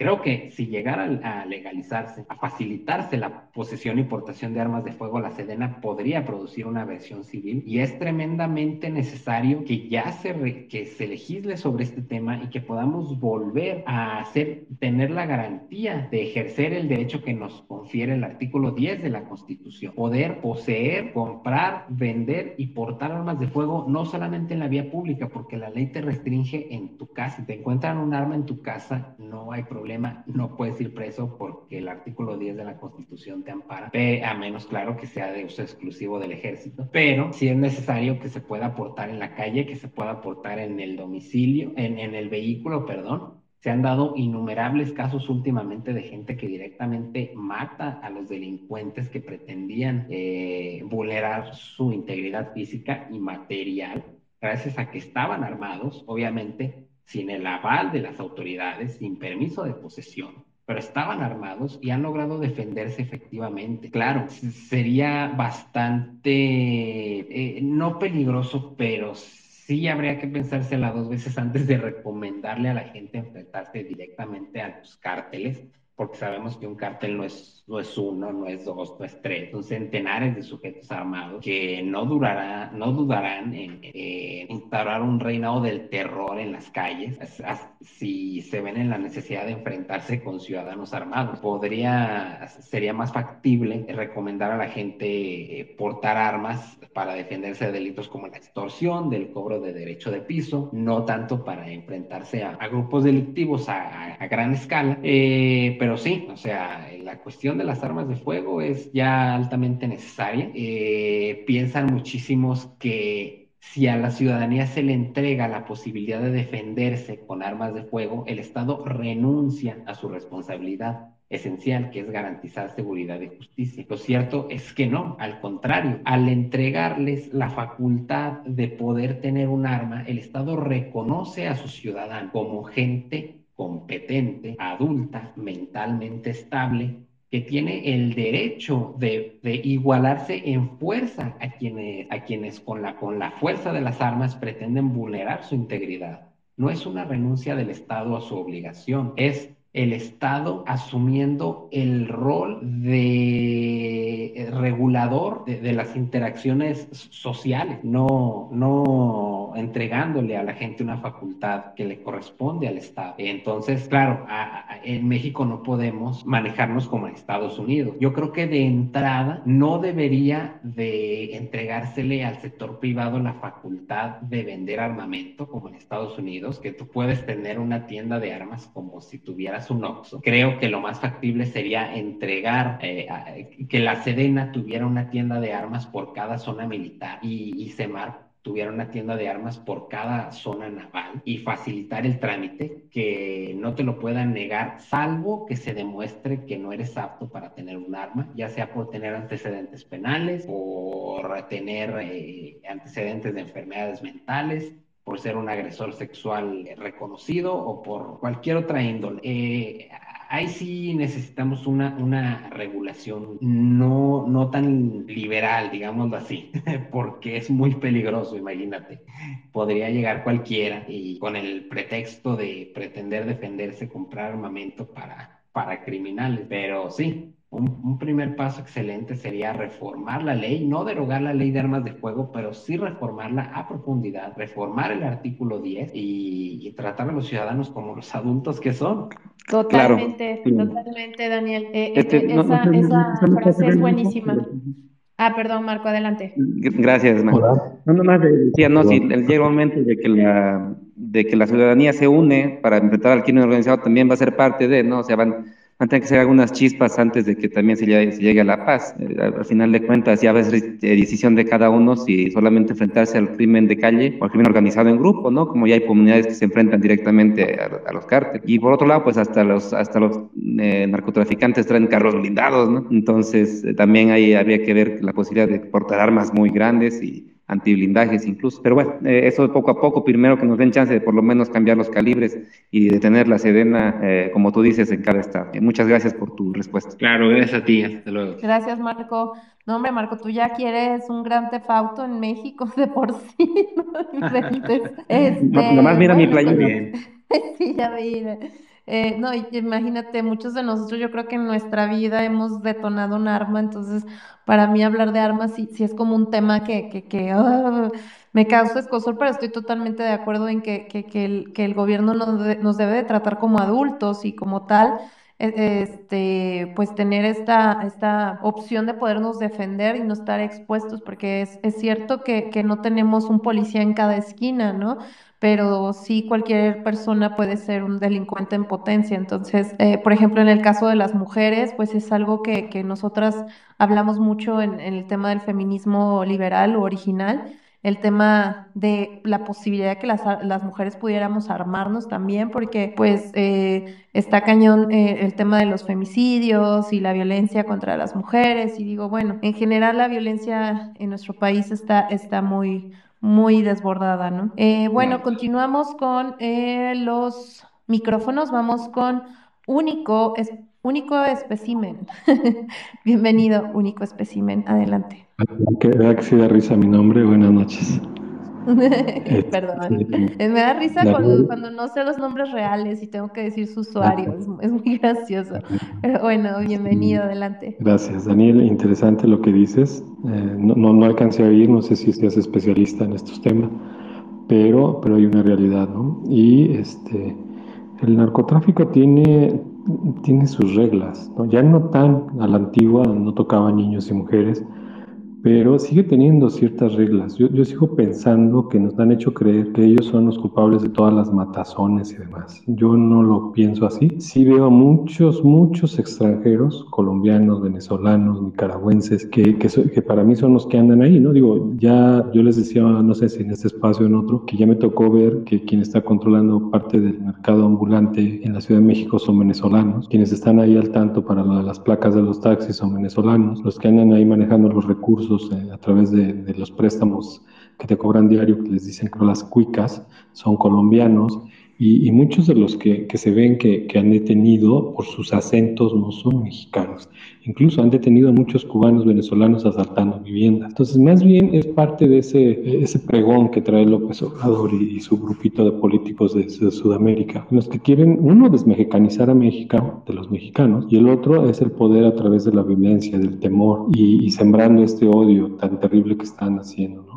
Creo que si llegara a legalizarse, a facilitarse la posesión y portación de armas de fuego, la Sedena podría producir una versión civil y es tremendamente necesario que ya se, que se legisle sobre este tema y que podamos volver a hacer, tener la garantía de ejercer el derecho que nos confiere el artículo 10 de la Constitución. Poder poseer, comprar, vender y portar armas de fuego no solamente en la vía pública, porque la ley te restringe en tu casa. Si te encuentran un arma en tu casa, no hay problema no puedes ir preso porque el artículo 10 de la Constitución te ampara, a menos claro que sea de uso exclusivo del ejército, pero si es necesario que se pueda aportar en la calle, que se pueda aportar en el domicilio, en, el vehículo, perdón. Se han dado innumerables casos últimamente de gente que directamente mata a los delincuentes que pretendían eh, vulnerar su integridad física y material gracias a que estaban armados, obviamente sin el aval de las autoridades, sin permiso de posesión, pero estaban armados y han logrado defenderse efectivamente. Claro, sería bastante, eh, no peligroso, pero sí habría que pensársela dos veces antes de recomendarle a la gente enfrentarse directamente a los cárteles porque sabemos que un cártel no es, no es uno, no es dos, no es tres, son centenares de sujetos armados que no, durará, no dudarán en instaurar un reinado del terror en las calles si se ven en la necesidad de enfrentarse con ciudadanos armados. Podría, sería más factible recomendar a la gente eh, portar armas para defenderse de delitos como la extorsión, del cobro de derecho de piso, no tanto para enfrentarse a, grupos delictivos a, gran escala, eh, pero sí, o sea, la cuestión de las armas de fuego es ya altamente necesaria. Eh, piensan muchísimos que si a la ciudadanía se le entrega la posibilidad de defenderse con armas de fuego, el Estado renuncia a su responsabilidad esencial, que es garantizar seguridad y justicia. Lo cierto es que no, al contrario, al entregarles la facultad de poder tener un arma, el Estado reconoce a sus ciudadanos como gente competente, adulta, mentalmente estable, que tiene el derecho de, igualarse en fuerza a quienes, con, la, con la fuerza de las armas pretenden vulnerar su integridad. No es una renuncia del Estado a su obligación, es el Estado asumiendo el rol de regulador de, las interacciones sociales, no, no entregándole a la gente una facultad que le corresponde al Estado. Entonces, claro, en México no podemos manejarnos como en Estados Unidos. Yo creo que de entrada no debería de entregársele al sector privado la facultad de vender armamento como en Estados Unidos, que tú puedes tener una tienda de armas como si tuvieras un OXXO. Creo que lo más factible sería entregar, eh, que la Sedena tuviera una tienda de armas por cada zona militar y, y CEMAR tuviera una tienda de armas por cada zona naval y facilitar el trámite, que no te lo puedan negar, salvo que se demuestre que no eres apto para tener un arma, ya sea por tener antecedentes penales, por tener eh, antecedentes de enfermedades mentales, por ser un agresor sexual reconocido o por cualquier otra índole. Eh, ahí sí necesitamos una, una regulación no, no tan liberal, digámoslo así, porque es muy peligroso, imagínate. Podría llegar cualquiera y con el pretexto de pretender defenderse, comprar armamento para, para criminales. Pero sí, un, primer paso excelente sería reformar la ley, no derogar la ley de armas de fuego, pero sí reformarla a profundidad, reformar el artículo 10 y, tratar a los ciudadanos como los adultos que son. Totalmente, totalmente, Daniel. Eh, este, eh, esa, frase es buenísima. Ah, perdón, Marco, adelante. Gracias, Marco. No, nomás decía, no, si el momento de que la de que la ciudadanía se une para enfrentar al crimen organizado también va a ser parte de, ¿no? O sea, van van que ser algunas chispas antes de que también se llegue, a la paz. Eh, al, final de cuentas, ya va a ser decisión de cada uno si solamente enfrentarse al crimen de calle o al crimen organizado en grupo, ¿no? Como ya hay comunidades que se enfrentan directamente a, los cárteles. Y por otro lado, pues hasta los, hasta los eh, narcotraficantes traen carros blindados, ¿no? Entonces, eh, también ahí habría que ver la posibilidad de portar armas muy grandes y antiblindajes incluso. Pero bueno, eh, eso poco a poco, primero que nos den chance de por lo menos cambiar los calibres y de tener la Sedena, eh, como tú dices, en cada estado. Eh, muchas gracias por tu respuesta. Claro, gracias a ti, hasta luego. Gracias, Marco. No, hombre, Marco, tú ya quieres un gran tefauto en México de por sí. ¿no? este, nomás mira mi playa bien. sí, ya vi. Eh, no, imagínate, muchos de nosotros yo creo que en nuestra vida hemos detonado un arma, entonces para mí hablar de armas sí, sí es como un tema que, que, que ah, me causa escosor, pero estoy totalmente de acuerdo en que, que, el, el gobierno nos, nos debe de tratar como adultos y como tal e, este, pues tener esta, esta opción de podernos defender y no estar expuestos, porque es, es cierto que, que, no tenemos un policía en cada esquina, ¿no? Pero sí cualquier persona puede ser un delincuente en potencia. Entonces, eh, por ejemplo, en el caso de las mujeres, pues es algo que, que nosotras hablamos mucho en, el tema del feminismo liberal o original, el tema de la posibilidad de que las, las mujeres pudiéramos armarnos también, porque pues eh, está cañón eh, el tema de los femicidios y la violencia contra las mujeres, y digo, bueno, en general la violencia en nuestro país está, está muy muy desbordada, ¿no? Eh, bueno, continuamos con eh, los micrófonos, vamos con único, es, único especimen. Bienvenido, único especimen, adelante. Que da risa mi nombre, buenas noches. Perdón. Este, me da risa cuando, no sé los nombres reales y tengo que decir su usuario. Es, muy gracioso. Pero bueno, bienvenido, adelante. Gracias, Daniel. Interesante lo que dices. Eh, no, no, alcancé a oír, no sé si seas especialista en estos temas, pero, pero hay una realidad, ¿no? Y este, el narcotráfico tiene, tiene sus reglas, ¿no? Ya no tan a la antigua, no tocaba niños y mujeres, pero sigue teniendo ciertas reglas. Yo, yo, sigo pensando que nos han hecho creer que ellos son los culpables de todas las matazones y demás. Yo no lo pienso así. Sí veo a muchos, muchos extranjeros, colombianos, venezolanos, nicaragüenses, que, que, para mí son los que andan ahí, ¿no? Digo, ya yo les decía, no sé si en este espacio o en otro, que ya me tocó ver que quien está controlando parte del mercado ambulante en la Ciudad de México son venezolanos, quienes están ahí al tanto para lo de las placas de los taxis son venezolanos, los que andan ahí manejando los recursos eh, a través de, de, los préstamos que te cobran diario, que les dicen que las cuicas, son colombianos, y, muchos de los que, se ven que, han detenido por sus acentos no son mexicanos. Incluso han detenido a muchos cubanos venezolanos asaltando viviendas. Entonces, más bien es parte de ese, ese pregón que trae López Obrador y, su grupito de políticos de, de, Sudamérica, los que quieren, uno, desmexicanizar a México, de los mexicanos, y el otro es el poder a través de la violencia, del temor y, y sembrando este odio tan terrible que están haciendo.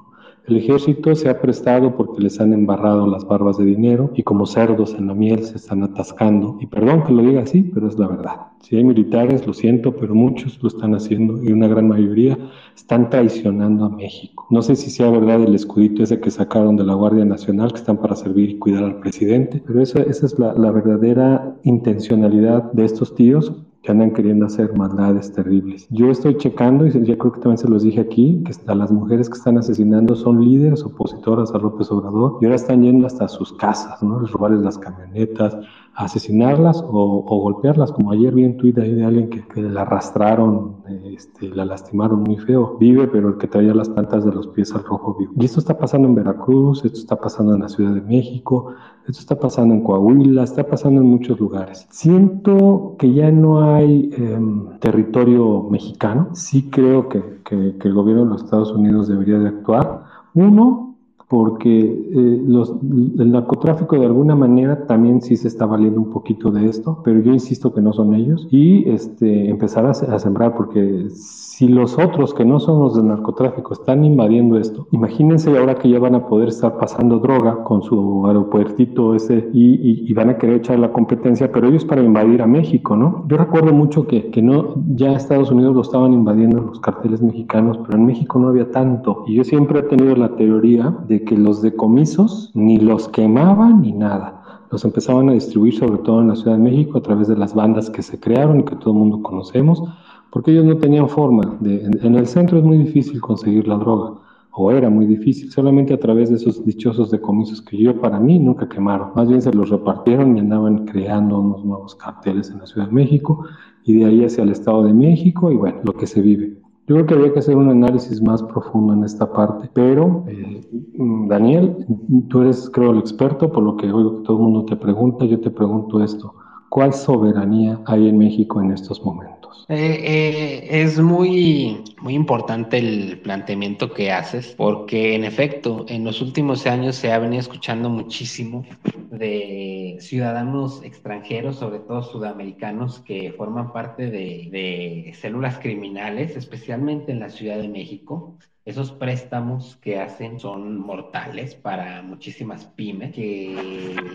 El ejército se ha prestado porque les han embarrado las barbas de dinero y como cerdos en la miel se están atascando. Y perdón que lo diga así, pero es la verdad. Si hay militares, lo siento, pero muchos lo están haciendo y una gran mayoría están traicionando a México. No sé si sea verdad el escudito ese que sacaron de la Guardia Nacional, que están para servir y cuidar al presidente, pero esa, esa es la, la verdadera intencionalidad de estos tíos que andan queriendo hacer maldades terribles. Yo estoy checando, y ya creo que también se los dije aquí, que las mujeres que están asesinando son líderes opositoras a López Obrador y ahora están yendo hasta sus casas, ¿no? Les robarles las camionetas, asesinarlas o, golpearlas, como ayer vi en Twitter de alguien que, que la arrastraron, este, la lastimaron muy feo. Vive, pero el que traía las plantas de los pies al rojo vivo. Y esto está pasando en Veracruz, esto está pasando en la Ciudad de México, esto está pasando en Coahuila, está pasando en muchos lugares. Siento que ya no hay eh, territorio mexicano. Sí creo que, que, que el gobierno de los Estados Unidos debería de actuar. Uno, porque eh, los, el narcotráfico de alguna manera también sí se está valiendo un poquito de esto, pero yo insisto que no son ellos, y este, empezar a, a, sembrar, porque si los otros que no son los del narcotráfico están invadiendo esto, imagínense ahora que ya van a poder estar pasando droga con su aeropuertito ese y, y, van a querer echar la competencia, pero ellos para invadir a México, ¿no? Yo recuerdo mucho que, que no, ya Estados Unidos lo estaban invadiendo los carteles mexicanos, pero en México no había tanto, y yo siempre he tenido la teoría de que los decomisos ni los quemaban ni nada. Los empezaban a distribuir sobre todo en la Ciudad de México a través de las bandas que se crearon y que todo el mundo conocemos, porque ellos no tenían forma. En el centro es muy difícil conseguir la droga, o era muy difícil, solamente a través de esos dichosos decomisos que yo para mí nunca quemaron. Más bien se los repartieron y andaban creando unos nuevos carteles en la Ciudad de México y de ahí hacia el Estado de México y bueno, lo que se vive. Yo creo que habría que hacer un análisis más profundo en esta parte, pero eh, Daniel, tú eres creo el experto, por lo que oigo que todo el mundo te pregunta, yo te pregunto esto, ¿cuál soberanía hay en México en estos momentos? Eh, eh, es muy, muy importante el planteamiento que haces, porque en efecto, en los últimos años se ha venido escuchando muchísimo de ciudadanos extranjeros, sobre todo sudamericanos, que forman parte de, de células criminales, especialmente en la Ciudad de México, esos préstamos que hacen son mortales para muchísimas pymes que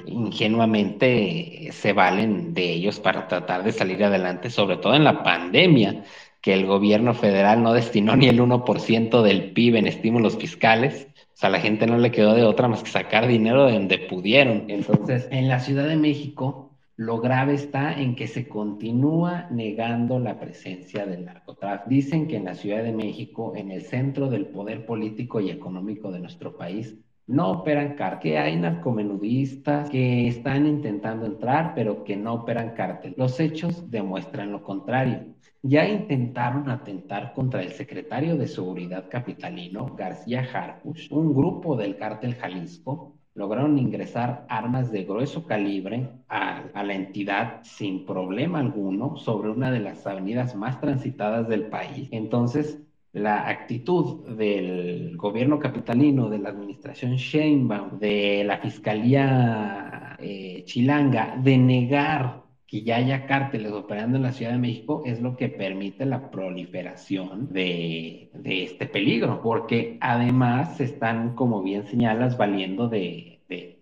ingenuamente se valen de ellos para tratar de salir adelante, sobre todo en la pandemia, que el gobierno federal no destinó ni el 1% del PIB en estímulos fiscales. O sea, a la gente no le quedó de otra más que sacar dinero de donde pudieron. Entonces, en la Ciudad de México, lo grave está en que se continúa negando la presencia del narcotráfico. Dicen que en la Ciudad de México, en el centro del poder político y económico de nuestro país, no operan cártel, que hay narcomenudistas que están intentando entrar, pero que no operan cártel. Los hechos demuestran lo contrario. Ya intentaron atentar contra el secretario de Seguridad capitalino, García Harpuch, un grupo del cártel Jalisco, lograron ingresar armas de grueso calibre a, la entidad sin problema alguno sobre una de las avenidas más transitadas del país. Entonces, la actitud del gobierno capitalino, de la administración Sheinbaum, de la fiscalía eh, chilanga, de negar que ya haya cárteles operando en la Ciudad de México es lo que permite la proliferación de, de este peligro, porque además están, como bien señalas, valiendo de,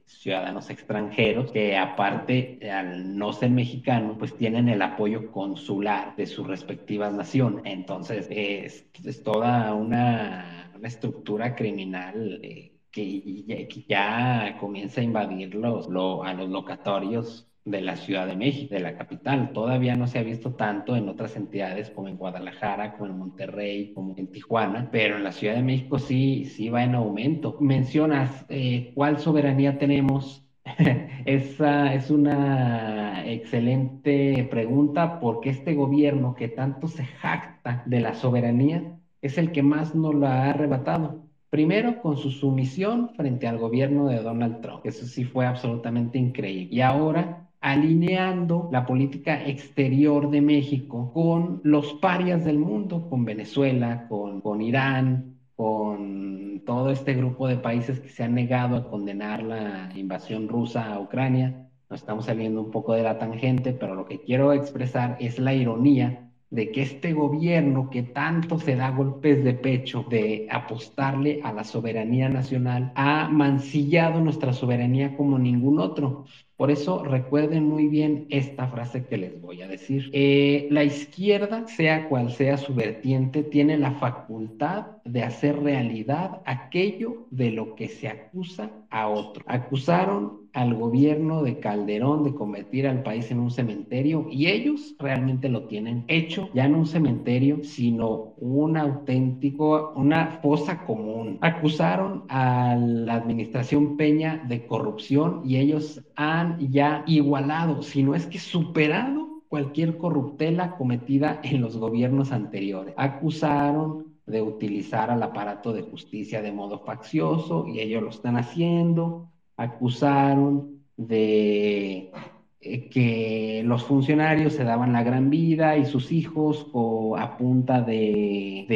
ciudadanos extranjeros que aparte al no ser mexicanos pues tienen el apoyo consular de sus respectivas naciones. Entonces es, toda una, estructura criminal eh, que, ya, comienza a invadir los, a los locatorios de la Ciudad de México, de la capital. Todavía no se ha visto tanto en otras entidades como en Guadalajara, como en Monterrey, como en Tijuana, pero en la Ciudad de México sí, sí va en aumento. Mencionas eh, cuál soberanía tenemos. Esa es una excelente pregunta porque este gobierno que tanto se jacta de la soberanía es el que más nos la ha arrebatado. Primero, con su sumisión frente al gobierno de Donald Trump. Eso sí fue absolutamente increíble. Y ahora alineando la política exterior de México con los parias del mundo, con Venezuela, con, Irán, con todo este grupo de países que se han negado a condenar la invasión rusa a Ucrania. Nos estamos saliendo un poco de la tangente, pero lo que quiero expresar es la ironía de que este gobierno que tanto se da golpes de pecho de apostarle a la soberanía nacional ha mancillado nuestra soberanía como ningún otro. Por eso recuerden muy bien esta frase que les voy a decir. Eh, la izquierda, sea cual sea su vertiente, tiene la facultad de hacer realidad aquello de lo que se acusa a otro. Acusaron al gobierno de Calderón de convertir al país en un cementerio y ellos realmente lo tienen hecho, ya no un cementerio, sino un auténtico, una fosa común. Acusaron a la administración Peña de corrupción y ellos han ya igualado, si no es que superado cualquier corruptela cometida en los gobiernos anteriores. Acusaron de utilizar al aparato de justicia de modo faccioso y ellos lo están haciendo. Acusaron de que los funcionarios se daban la gran vida y sus hijos o a punta de,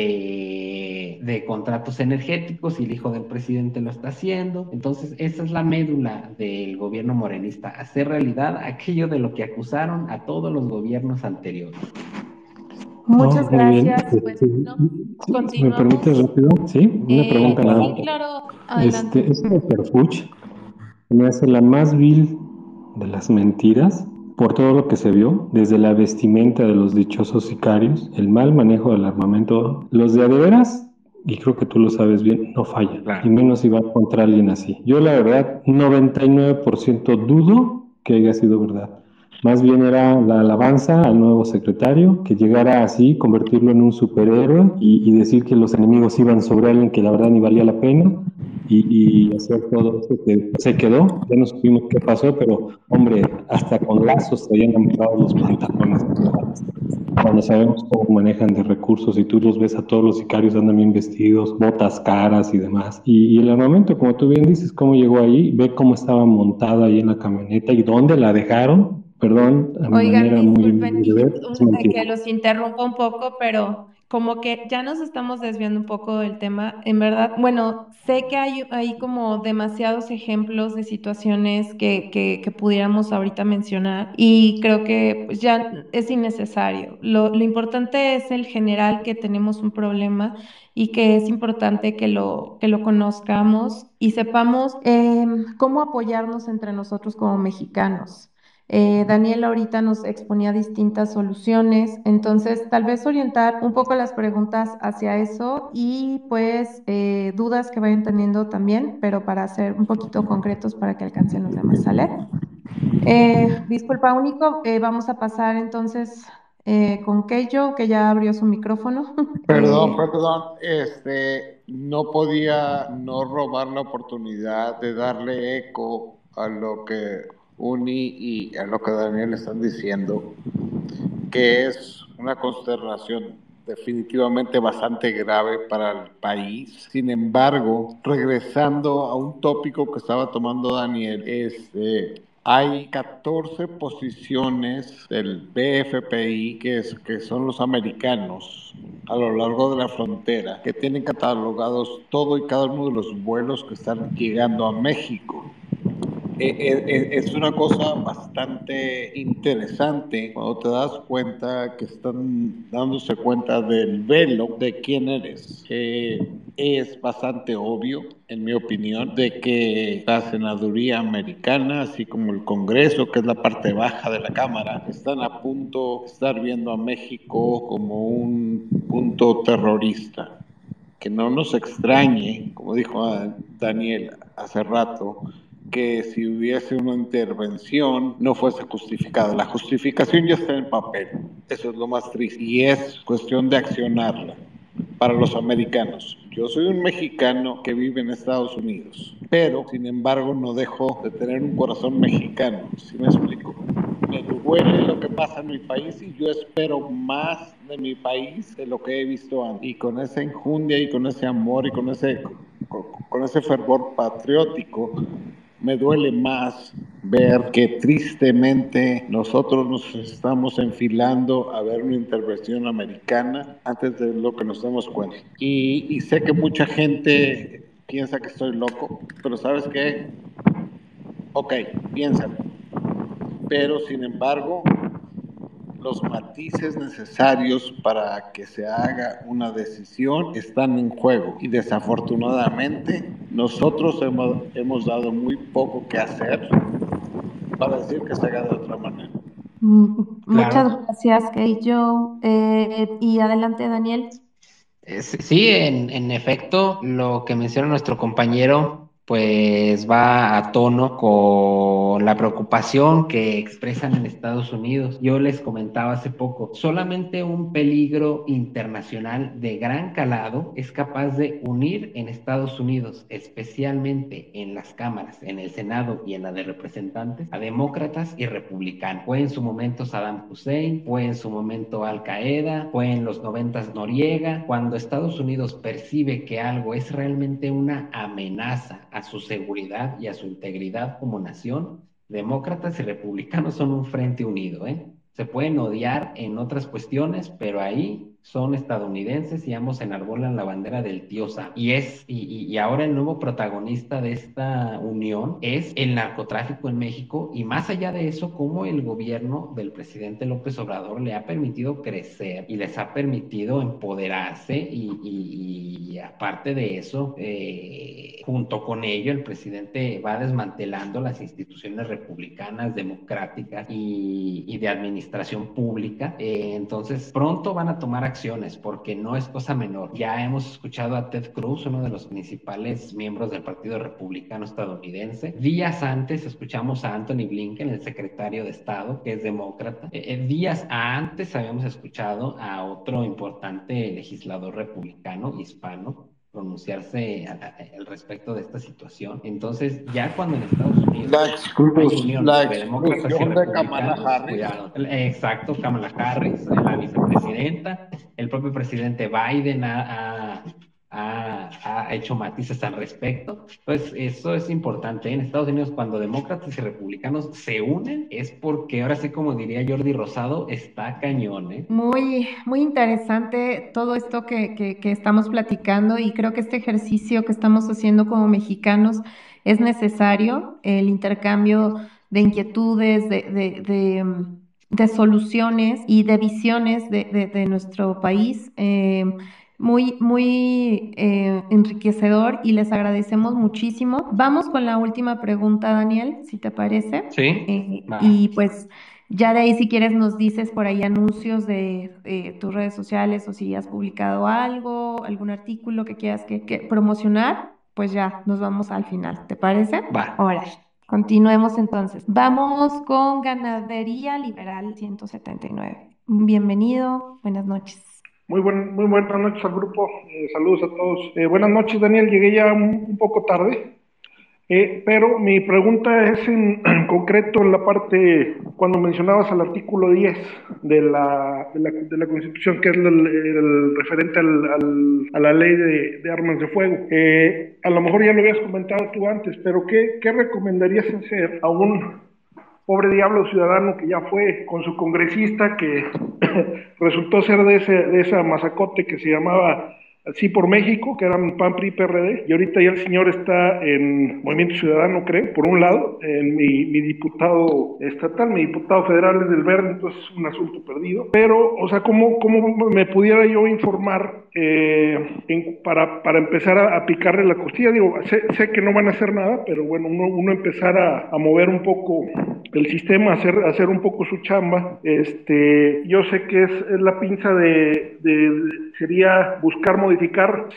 de, contratos energéticos y el hijo del presidente lo está haciendo. Entonces, esa es la médula del gobierno morenista, hacer realidad aquello de lo que acusaron a todos los gobiernos anteriores. Muchas gracias. Pues, ¿Me permites rápido? Sí, una eh, pregunta nada. Sí, claro. Este, este me hace la más vil de las mentiras por todo lo que se vio, desde la vestimenta de los dichosos sicarios, el mal manejo del armamento, los de adeveras, y creo que tú lo sabes bien, no fallan, y menos si va contra alguien así. Yo la verdad, 99% dudo que haya sido verdad. Más bien era la alabanza al nuevo secretario, que llegara así, convertirlo en un superhéroe y, y decir que los enemigos iban sobre alguien que la verdad ni valía la pena y, hacer todo eso que se quedó. Ya no supimos qué pasó, pero hombre, hasta con lazos se habían amarrado los pantalones. Cuando sabemos cómo manejan de recursos y tú los ves a todos los sicarios andan bien vestidos, botas caras y demás. Y, el armamento, como tú bien dices, cómo llegó ahí, ve cómo estaba montada ahí en la camioneta y dónde la dejaron. Perdón, a Oigan, disculpen que los interrumpa un poco, pero como que ya nos estamos desviando un poco del tema. En verdad, bueno, sé que hay, hay como demasiados ejemplos de situaciones que, que, pudiéramos ahorita mencionar y creo que pues, ya es innecesario. Lo, importante es el general que tenemos un problema y que es importante que lo, que lo conozcamos y sepamos em, cómo apoyarnos entre nosotros como mexicanos. Eh, Daniel ahorita nos exponía distintas soluciones, entonces tal vez orientar un poco las preguntas hacia eso y pues eh, dudas que vayan teniendo también, pero para ser un poquito concretos para que alcancen los demás, ¿sale? Eh, disculpa, único, vamos a pasar entonces con Keyo, que ya abrió su micrófono. Perdón, perdón, este, no podía no robar la oportunidad de darle eco a lo que Uni y a lo que Daniel están diciendo, que es una consternación definitivamente bastante grave para el país. Sin embargo, regresando a un tópico que estaba tomando Daniel, este, hay 14 posiciones del BFPI, que, es, que son los americanos, a lo largo de la frontera, que tienen catalogados todo y cada uno de los vuelos que están llegando a México. Eh, eh, eh, es una cosa bastante interesante cuando te das cuenta que están dándose cuenta del velo de quién eres. es bastante obvio, en mi opinión, de que la senaduría americana, así como el Congreso, que es la parte baja de la Cámara, están a punto de estar viendo a México como un punto terrorista. Que no nos extrañe, como dijo Daniel hace rato, que si hubiese una intervención no fuese justificada. La justificación ya está en papel. Eso es lo más triste. Y es cuestión de accionarla para los americanos. Yo soy un mexicano que vive en Estados Unidos, pero sin embargo no dejo de tener un corazón mexicano, si me explico. Me duele lo que pasa en mi país y yo espero más de mi país de lo que he visto antes. Y con esa injundia y con ese amor y con ese, con ese fervor patriótico, me duele más ver que tristemente nosotros nos estamos enfilando a ver una intervención americana antes de lo que nos demos cuenta. Y, sé que mucha gente piensa que estoy loco, pero ¿sabes qué? Ok, piénsalo. Pero sin embargo, los matices necesarios para que se haga una decisión están en juego y desafortunadamente nosotros hemos, hemos dado muy poco que hacer para decir que se haga de otra manera. Mm, muchas gracias, Kate Joe. Eh, y adelante, Daniel. Eh, sí, en, en efecto, lo que menciona nuestro compañero pues va a tono con la preocupación que expresan en Estados Unidos. Yo les comentaba hace poco, solamente un peligro internacional de gran calado es capaz de unir en Estados Unidos, especialmente en las cámaras, en el Senado y en la de representantes, a demócratas y republicanos. Fue en su momento Saddam Hussein, fue en su momento Al Qaeda, fue en los noventas Noriega. Cuando Estados Unidos percibe que algo es realmente una amenaza su seguridad y a su integridad como nación, demócratas y republicanos son un frente unido. ¿eh? Se pueden odiar en otras cuestiones, pero ahí son estadounidenses y ambos enarbolan la bandera del tío Sam. Y es, y, y, ahora el nuevo protagonista de esta unión es el narcotráfico en México y más allá de eso, cómo el gobierno del presidente López Obrador le ha permitido crecer y les ha permitido empoderarse y, y aparte de eso, eh, junto con ello, el presidente va desmantelando las instituciones republicanas, democráticas y, de administración pública. Eh, entonces, pronto van a tomar acciones porque no es cosa menor. Ya hemos escuchado a Ted Cruz, uno de los principales miembros del Partido Republicano estadounidense. Días antes escuchamos a Anthony Blinken, el secretario de Estado, que es demócrata. Eh, eh, días antes habíamos escuchado a otro importante legislador republicano hispano, pronunciarse al respecto de esta situación. Entonces, ya cuando en Estados Unidos la, unión la de Kamala Harris. Exacto, Kamala Harris, la vicepresidenta, el propio presidente Biden ha, ha, hecho matices al respecto. Pues eso es importante. En Estados Unidos, cuando demócratas y republicanos se unen, es porque ahora sí, como diría Jordi Rosado, está cañón. ¿eh? Muy, muy interesante todo esto que, que, estamos platicando y creo que este ejercicio que estamos haciendo como mexicanos es necesario, el intercambio de inquietudes, de, de, de de soluciones y de visiones de nuestro país. Eh, muy, muy eh, enriquecedor y les agradecemos muchísimo. Vamos con la última pregunta, Daniel, si te parece. Sí. Eh, y pues ya de ahí, si quieres, nos dices por ahí anuncios de, tus redes sociales o si has publicado algo, algún artículo que quieras que, promocionar, pues ya nos vamos al final. ¿Te parece? Va. Ahora, continuemos entonces. Vamos con Ganadería Liberal 179. Bienvenido, buenas noches. Muy, buen, muy buenas noches al grupo, eh, saludos a todos. Eh, buenas noches, Daniel, llegué ya un, poco tarde, eh, pero mi pregunta es en, concreto en la parte, cuando mencionabas el artículo 10 de la, de la, de la Constitución, que es el, referente al, a la ley de, de armas de fuego. a lo mejor ya lo habías comentado tú antes, pero ¿qué, qué recomendarías hacer a un pobre diablo ciudadano que ya fue con su congresista que resultó ser de, ese, de esa masacote que se llamaba Sí por México, que eran PAN, PRI, PRD, y ahorita ya el señor está en Movimiento Ciudadano, creo, por un lado, en mi, diputado estatal, mi diputado federal es del Verde, entonces es un asunto perdido. Pero, o sea, ¿cómo, cómo me pudiera yo informar eh, para, para, empezar a, picarle la costilla? Digo, sé, sé, que no van a hacer nada, pero bueno, uno, uno empezar a, mover un poco el sistema, hacer, hacer un poco su chamba. Este, yo sé que es, la pinza de, sería buscar modificar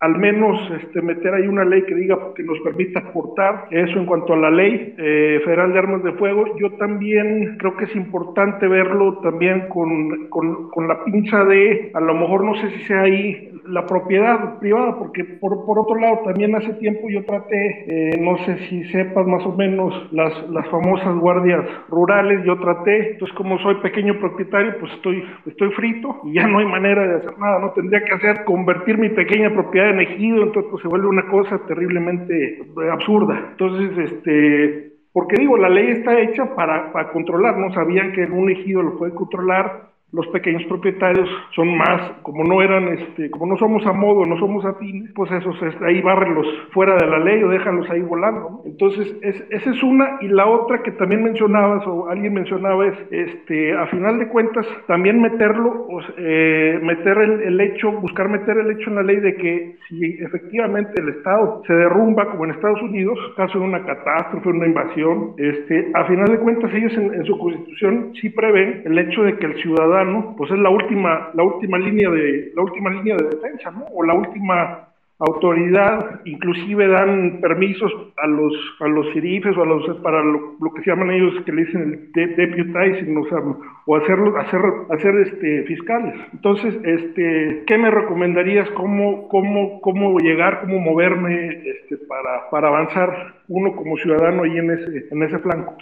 al menos este, meter ahí una ley que diga que nos permita aportar eso en cuanto a la ley eh, federal de armas de fuego. Yo también creo que es importante verlo también con, con, con, la pinza de, a lo mejor no sé si sea ahí la propiedad privada, porque por, por otro lado también hace tiempo yo traté, eh, no sé si sepas más o menos las, las famosas guardias rurales, yo traté, entonces como soy pequeño propietario, pues estoy, estoy frito y ya no hay manera de hacer nada, no tendría que hacer convertir mi pequeña propiedad en ejido, entonces pues, se vuelve una cosa terriblemente eh, absurda. Entonces, este, porque digo, la ley está hecha para, para controlar, no sabían que en un ejido lo puede controlar, los pequeños propietarios son más, como no eran, este, como no somos a modo, no somos afines, pues esos ahí bárrelos fuera de la ley o déjalos ahí volando. Entonces, es, esa es una, y la otra que también mencionabas, o alguien mencionaba, es, este, a final de cuentas, también meterlo, eh, meter el, hecho, buscar meter el hecho en la ley de que si efectivamente el Estado se derrumba, como en Estados Unidos, caso de una catástrofe, una invasión, este, a final de cuentas ellos en su constitución sí prevén el hecho de que el ciudadano pues es la última, la última línea de, la última línea de defensa. O la última autoridad, inclusive dan permisos a los a los sirifes o a los para lo, que se llaman ellos que le dicen el deputizing, o sea, hacerlo, hacer hacer este fiscales. Entonces, este, ¿qué me recomendarías cómo cómo cómo llegar, cómo moverme este para para avanzar uno como ciudadano ahí en ese en ese flanco?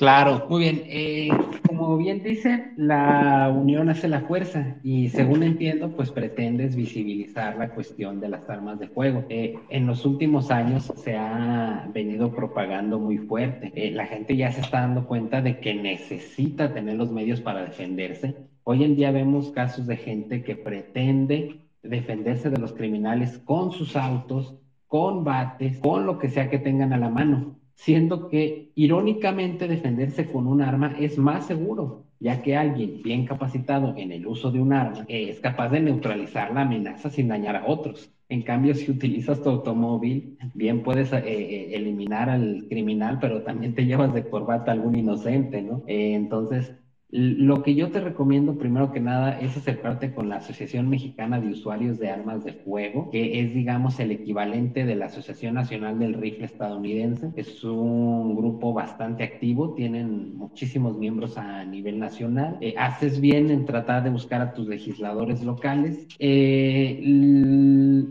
Claro, muy bien. Eh, como bien dice, la unión hace la fuerza y según entiendo, pues pretendes visibilizar la cuestión de las armas de fuego. Eh, en los últimos años se ha venido propagando muy fuerte. Eh, la gente ya se está dando cuenta de que necesita tener los medios para defenderse. Hoy en día vemos casos de gente que pretende defenderse de los criminales con sus autos, con bates, con lo que sea que tengan a la mano siendo que irónicamente defenderse con un arma es más seguro, ya que alguien bien capacitado en el uso de un arma es capaz de neutralizar la amenaza sin dañar a otros. En cambio, si utilizas tu automóvil, bien puedes eh, eh, eliminar al criminal, pero también te llevas de corbata a algún inocente, ¿no? Eh, entonces, lo que yo te recomiendo, primero que nada, es acercarte con la Asociación Mexicana de Usuarios de Armas de Fuego, que es, digamos, el equivalente de la Asociación Nacional del Rifle Estadounidense. Es un grupo bastante activo, tienen muchísimos miembros a nivel nacional. Eh, haces bien en tratar de buscar a tus legisladores locales. Eh,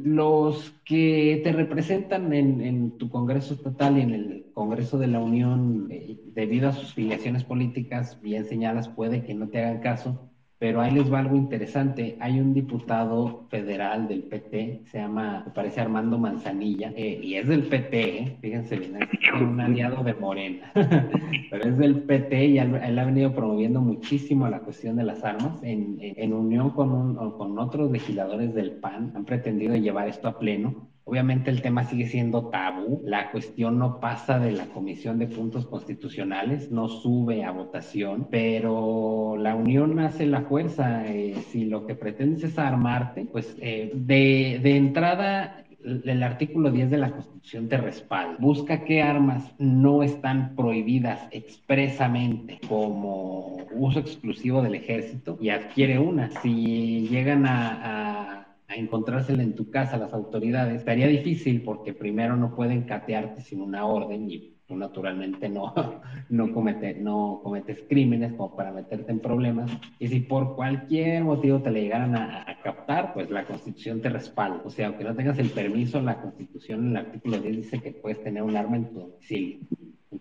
los que te representan en, tu Congreso Estatal y en el Congreso de la Unión, eh, debido a sus filiaciones políticas bien señalas, puede que no te hagan caso, pero ahí les va algo interesante. Hay un diputado federal del PT, se llama, me parece Armando Manzanilla, eh, y es del PT, ¿eh? fíjense bien, es un aliado de Morena, pero es del PT y él, ha venido promoviendo muchísimo la cuestión de las armas en, en, unión con, un, con otros legisladores del PAN, han pretendido llevar esto a pleno Obviamente el tema sigue siendo tabú, la cuestión no pasa de la Comisión de Puntos Constitucionales, no sube a votación, pero la unión hace la fuerza. Eh, si lo que pretendes es armarte, pues eh, de, entrada el artículo 10 de la Constitución te respalda. Busca qué armas no están prohibidas expresamente como uso exclusivo del ejército y adquiere una. Si llegan a encontrársela en tu casa las autoridades, estaría difícil porque primero no pueden catearte sin una orden y tú naturalmente no, no, comete, no cometes crímenes como para meterte en problemas. Y si por cualquier motivo te le llegaran a, captar, pues la Constitución te respalda. O sea, aunque no tengas el permiso, la Constitución en el artículo 10 dice que puedes tener un arma en tu domicilio.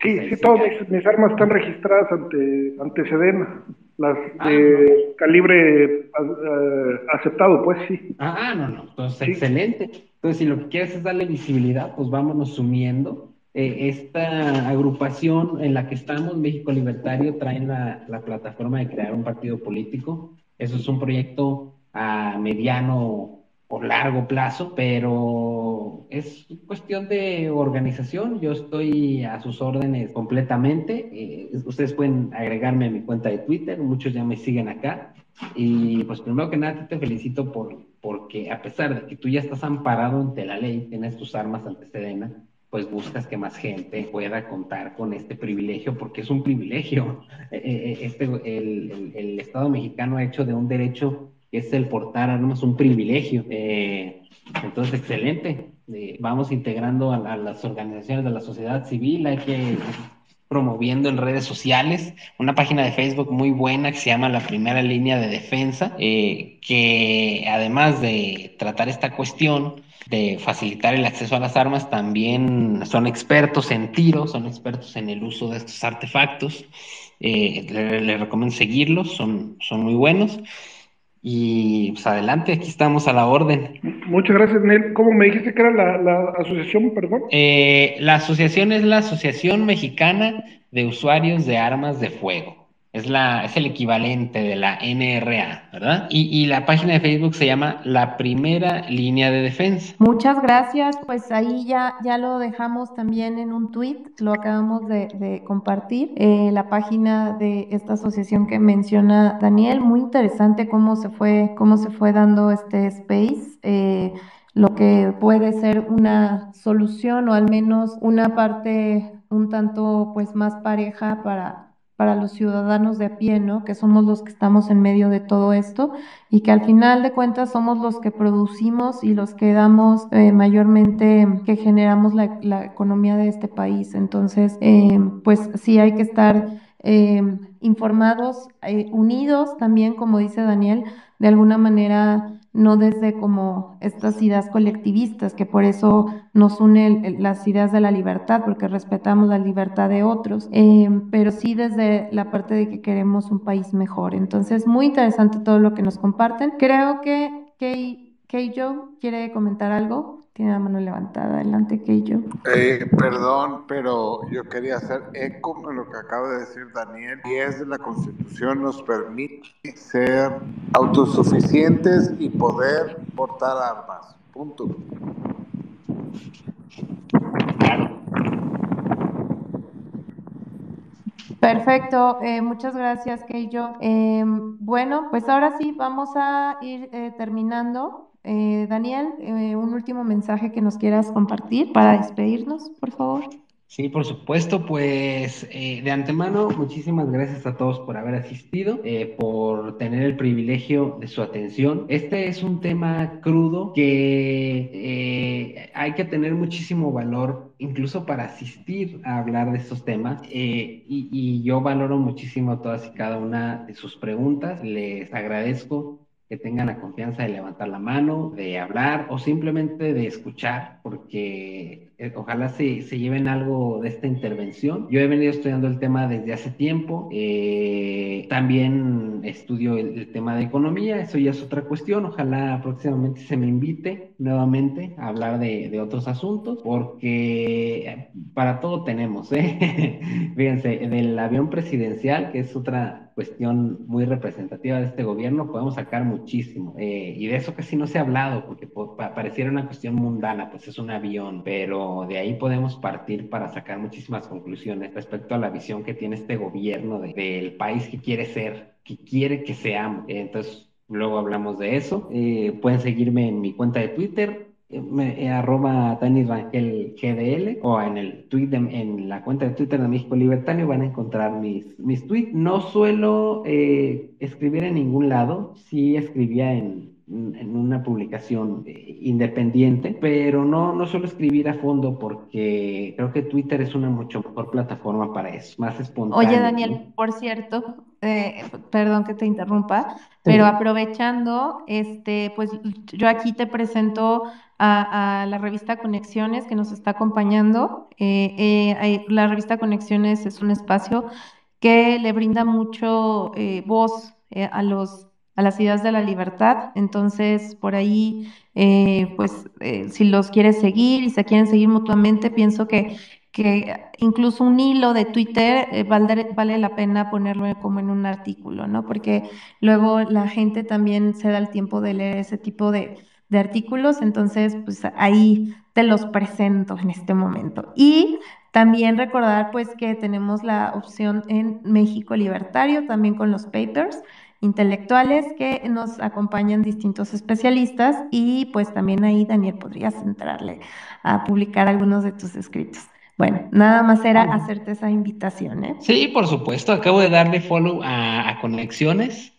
Sí, todas mis, armas están registradas ante, ante Sedena las ah, de calibre eh, aceptado, pues sí. Ah, no, no, entonces excelente. Entonces, si lo que quieres es darle visibilidad, pues vámonos sumiendo. Eh, esta agrupación en la que estamos, México Libertario, trae la, la, plataforma de crear un partido político. Eso es un proyecto a mediano por largo plazo, pero es cuestión de organización. Yo estoy a sus órdenes completamente. Eh, ustedes pueden agregarme a mi cuenta de Twitter, muchos ya me siguen acá. Y pues primero que nada te felicito por, porque a pesar de que tú ya estás amparado ante la ley, tienes tus armas ante Sedena, pues buscas que más gente pueda contar con este privilegio, porque es un privilegio. Eh, eh, este, el, el Estado mexicano ha hecho de un derecho que es el portar armas un privilegio. Eh, entonces, excelente. Eh, vamos integrando a, las organizaciones de la sociedad civil, hay que promoviendo en redes sociales, una página de Facebook muy buena que se llama La Primera Línea de Defensa, eh, que además de tratar esta cuestión, de facilitar el acceso a las armas, también son expertos en tiro, son expertos en el uso de estos artefactos. les le recomiendo seguirlos, son, son muy buenos. Y pues adelante, aquí estamos a la orden. Muchas gracias, Nel. ¿Cómo me dijiste que era la, la asociación, perdón? Eh, la asociación es la Asociación Mexicana de Usuarios de Armas de Fuego. Es, la, es el equivalente de la NRA, ¿verdad? Y, la página de Facebook se llama La Primera Línea de Defensa. Muchas gracias, pues ahí ya, ya lo dejamos también en un tweet, lo acabamos de, compartir, eh, la página de esta asociación que menciona Daniel, muy interesante cómo se fue, cómo se fue dando este space. Eh, lo que puede ser una solución o al menos una parte un tanto pues más pareja para para los ciudadanos de a pie, ¿no? Que somos los que estamos en medio de todo esto y que al final de cuentas somos los que producimos y los que damos eh, mayormente, que generamos la, economía de este país. Entonces, eh, pues sí hay que estar eh, informados, unidos también, como dice Daniel, de alguna manera no desde como estas ideas colectivistas, que por eso nos unen las ideas de la libertad, porque respetamos la libertad de otros, eh, pero sí desde la parte de que queremos un país mejor. Entonces, muy interesante todo lo que nos comparten. Creo que Kay, Joe quiere comentar algo. Tiene la mano levantada. Adelante, Keijo. Eh, perdón, pero yo quería hacer eco de lo que acaba de decir Daniel. Y es de la Constitución nos permite ser autosuficientes y poder portar armas. Punto. Perfecto, eh, muchas gracias, Keijo. Eh, bueno, pues ahora sí, vamos a ir eh, terminando. Eh, Daniel, eh, un último mensaje que nos quieras compartir para despedirnos, por favor. Sí, por supuesto, pues eh, de antemano, muchísimas gracias a todos por haber asistido, por tener el privilegio de su atención. Este es un tema crudo que hay que tener muchísimo valor incluso para asistir a hablar de estos temas y, y yo valoro muchísimo todas y cada una de sus preguntas. Les agradezco que tengan la confianza de levantar la mano, de hablar o simplemente de escuchar, porque eh, ojalá se, se, lleven algo de esta intervención. Yo he venido estudiando el tema desde hace tiempo, eh, también estudio el, tema de economía, eso ya es otra cuestión, ojalá próximamente se me invite nuevamente a hablar de, de otros asuntos, porque para todo tenemos, ¿eh? fíjense, del avión presidencial, que es otra cuestión muy representativa de este gobierno, podemos sacar muchísimo. Eh, y de eso casi no se ha hablado, porque pareciera una cuestión mundana, pues es un avión, pero de ahí podemos partir para sacar muchísimas conclusiones respecto a la visión que tiene este gobierno del país que quiere ser, que quiere que seamos. entonces, luego hablamos de eso. Eh, pueden seguirme en mi cuenta de Twitter, me, eh, arroba Rangel GDL o en el tweet en la cuenta de Twitter de México Libertario van a encontrar mis, mis tweets. No suelo eh, escribir en ningún lado, sí escribía en, en una publicación eh, independiente, pero no, no suelo escribir a fondo porque creo que Twitter es una mucho mejor plataforma para eso, más espontánea. Oye, Daniel, por cierto, eh, perdón que te interrumpa, pero aprovechando, este, pues yo aquí te presento a, la revista Conexiones que nos está acompañando. Eh, la revista Conexiones es un espacio que le brinda mucho voz a los a las ideas de la libertad. Entonces, por ahí, eh, pues, eh, si los quieres seguir y se quieren seguir mutuamente, pienso que, que incluso un hilo de Twitter eh, vale, la pena ponerlo como en un artículo, ¿no? Porque luego la gente también se da el tiempo de leer ese tipo de, de artículos, entonces pues ahí te los presento en este momento. Y también recordar pues que tenemos la opción en México Libertario, también con los papers intelectuales que nos acompañan distintos especialistas y pues también ahí Daniel podrías entrarle a publicar algunos de tus escritos. Bueno, nada más era hacerte esa invitación, ¿eh? Sí, por supuesto. Acabo de darle follow a, Conexiones.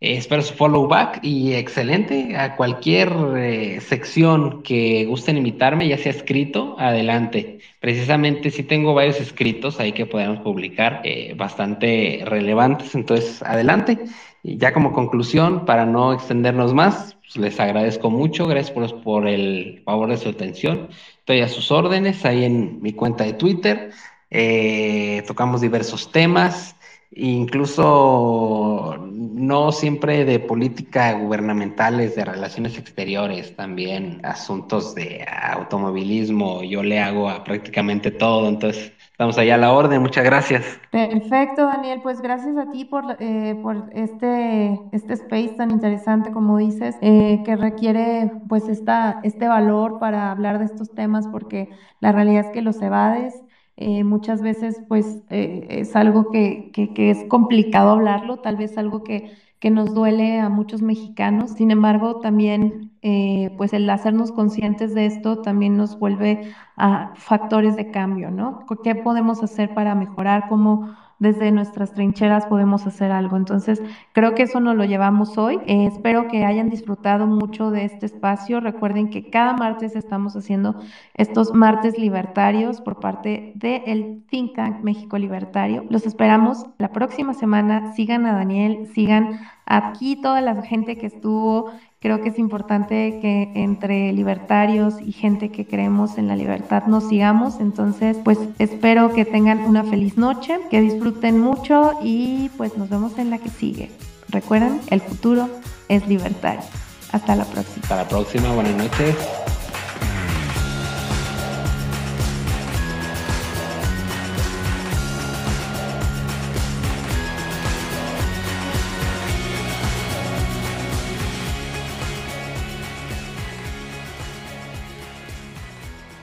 Eh, espero su follow back y excelente. A cualquier eh, sección que gusten invitarme, ya sea escrito, adelante. Precisamente sí tengo varios escritos ahí que podemos publicar, eh, bastante relevantes. Entonces, adelante. Y ya como conclusión, para no extendernos más, pues, les agradezco mucho. Gracias por, el favor de su atención. Estoy a sus órdenes ahí en mi cuenta de Twitter. Eh, tocamos diversos temas, incluso no siempre de política gubernamentales, de relaciones exteriores, también asuntos de automovilismo. Yo le hago a prácticamente todo, entonces Estamos allá a la orden, muchas gracias. Perfecto, Daniel, pues gracias a ti por, eh, por este, este space tan interesante, como dices, eh, que requiere pues esta, este valor para hablar de estos temas, porque la realidad es que los evades. Eh, muchas veces pues es algo que, que es complicado hablarlo, tal vez algo que que nos duele a muchos mexicanos. Sin embargo, también eh, pues el hacernos conscientes de esto también nos vuelve a factores de cambio, ¿no? ¿Qué podemos hacer para mejorar? ¿Cómo desde nuestras trincheras podemos hacer algo. Entonces, creo que eso nos lo llevamos hoy. Eh, espero que hayan disfrutado mucho de este espacio. Recuerden que cada martes estamos haciendo estos martes libertarios por parte del Think Tank México Libertario. Los esperamos la próxima semana. Sigan a Daniel, sigan aquí toda la gente que estuvo Creo que es importante que entre libertarios y gente que creemos en la libertad nos sigamos. Entonces, pues espero que tengan una feliz noche, que disfruten mucho y pues nos vemos en la que sigue. Recuerden, el futuro es libertario. Hasta la próxima. Hasta la próxima, buenas noches.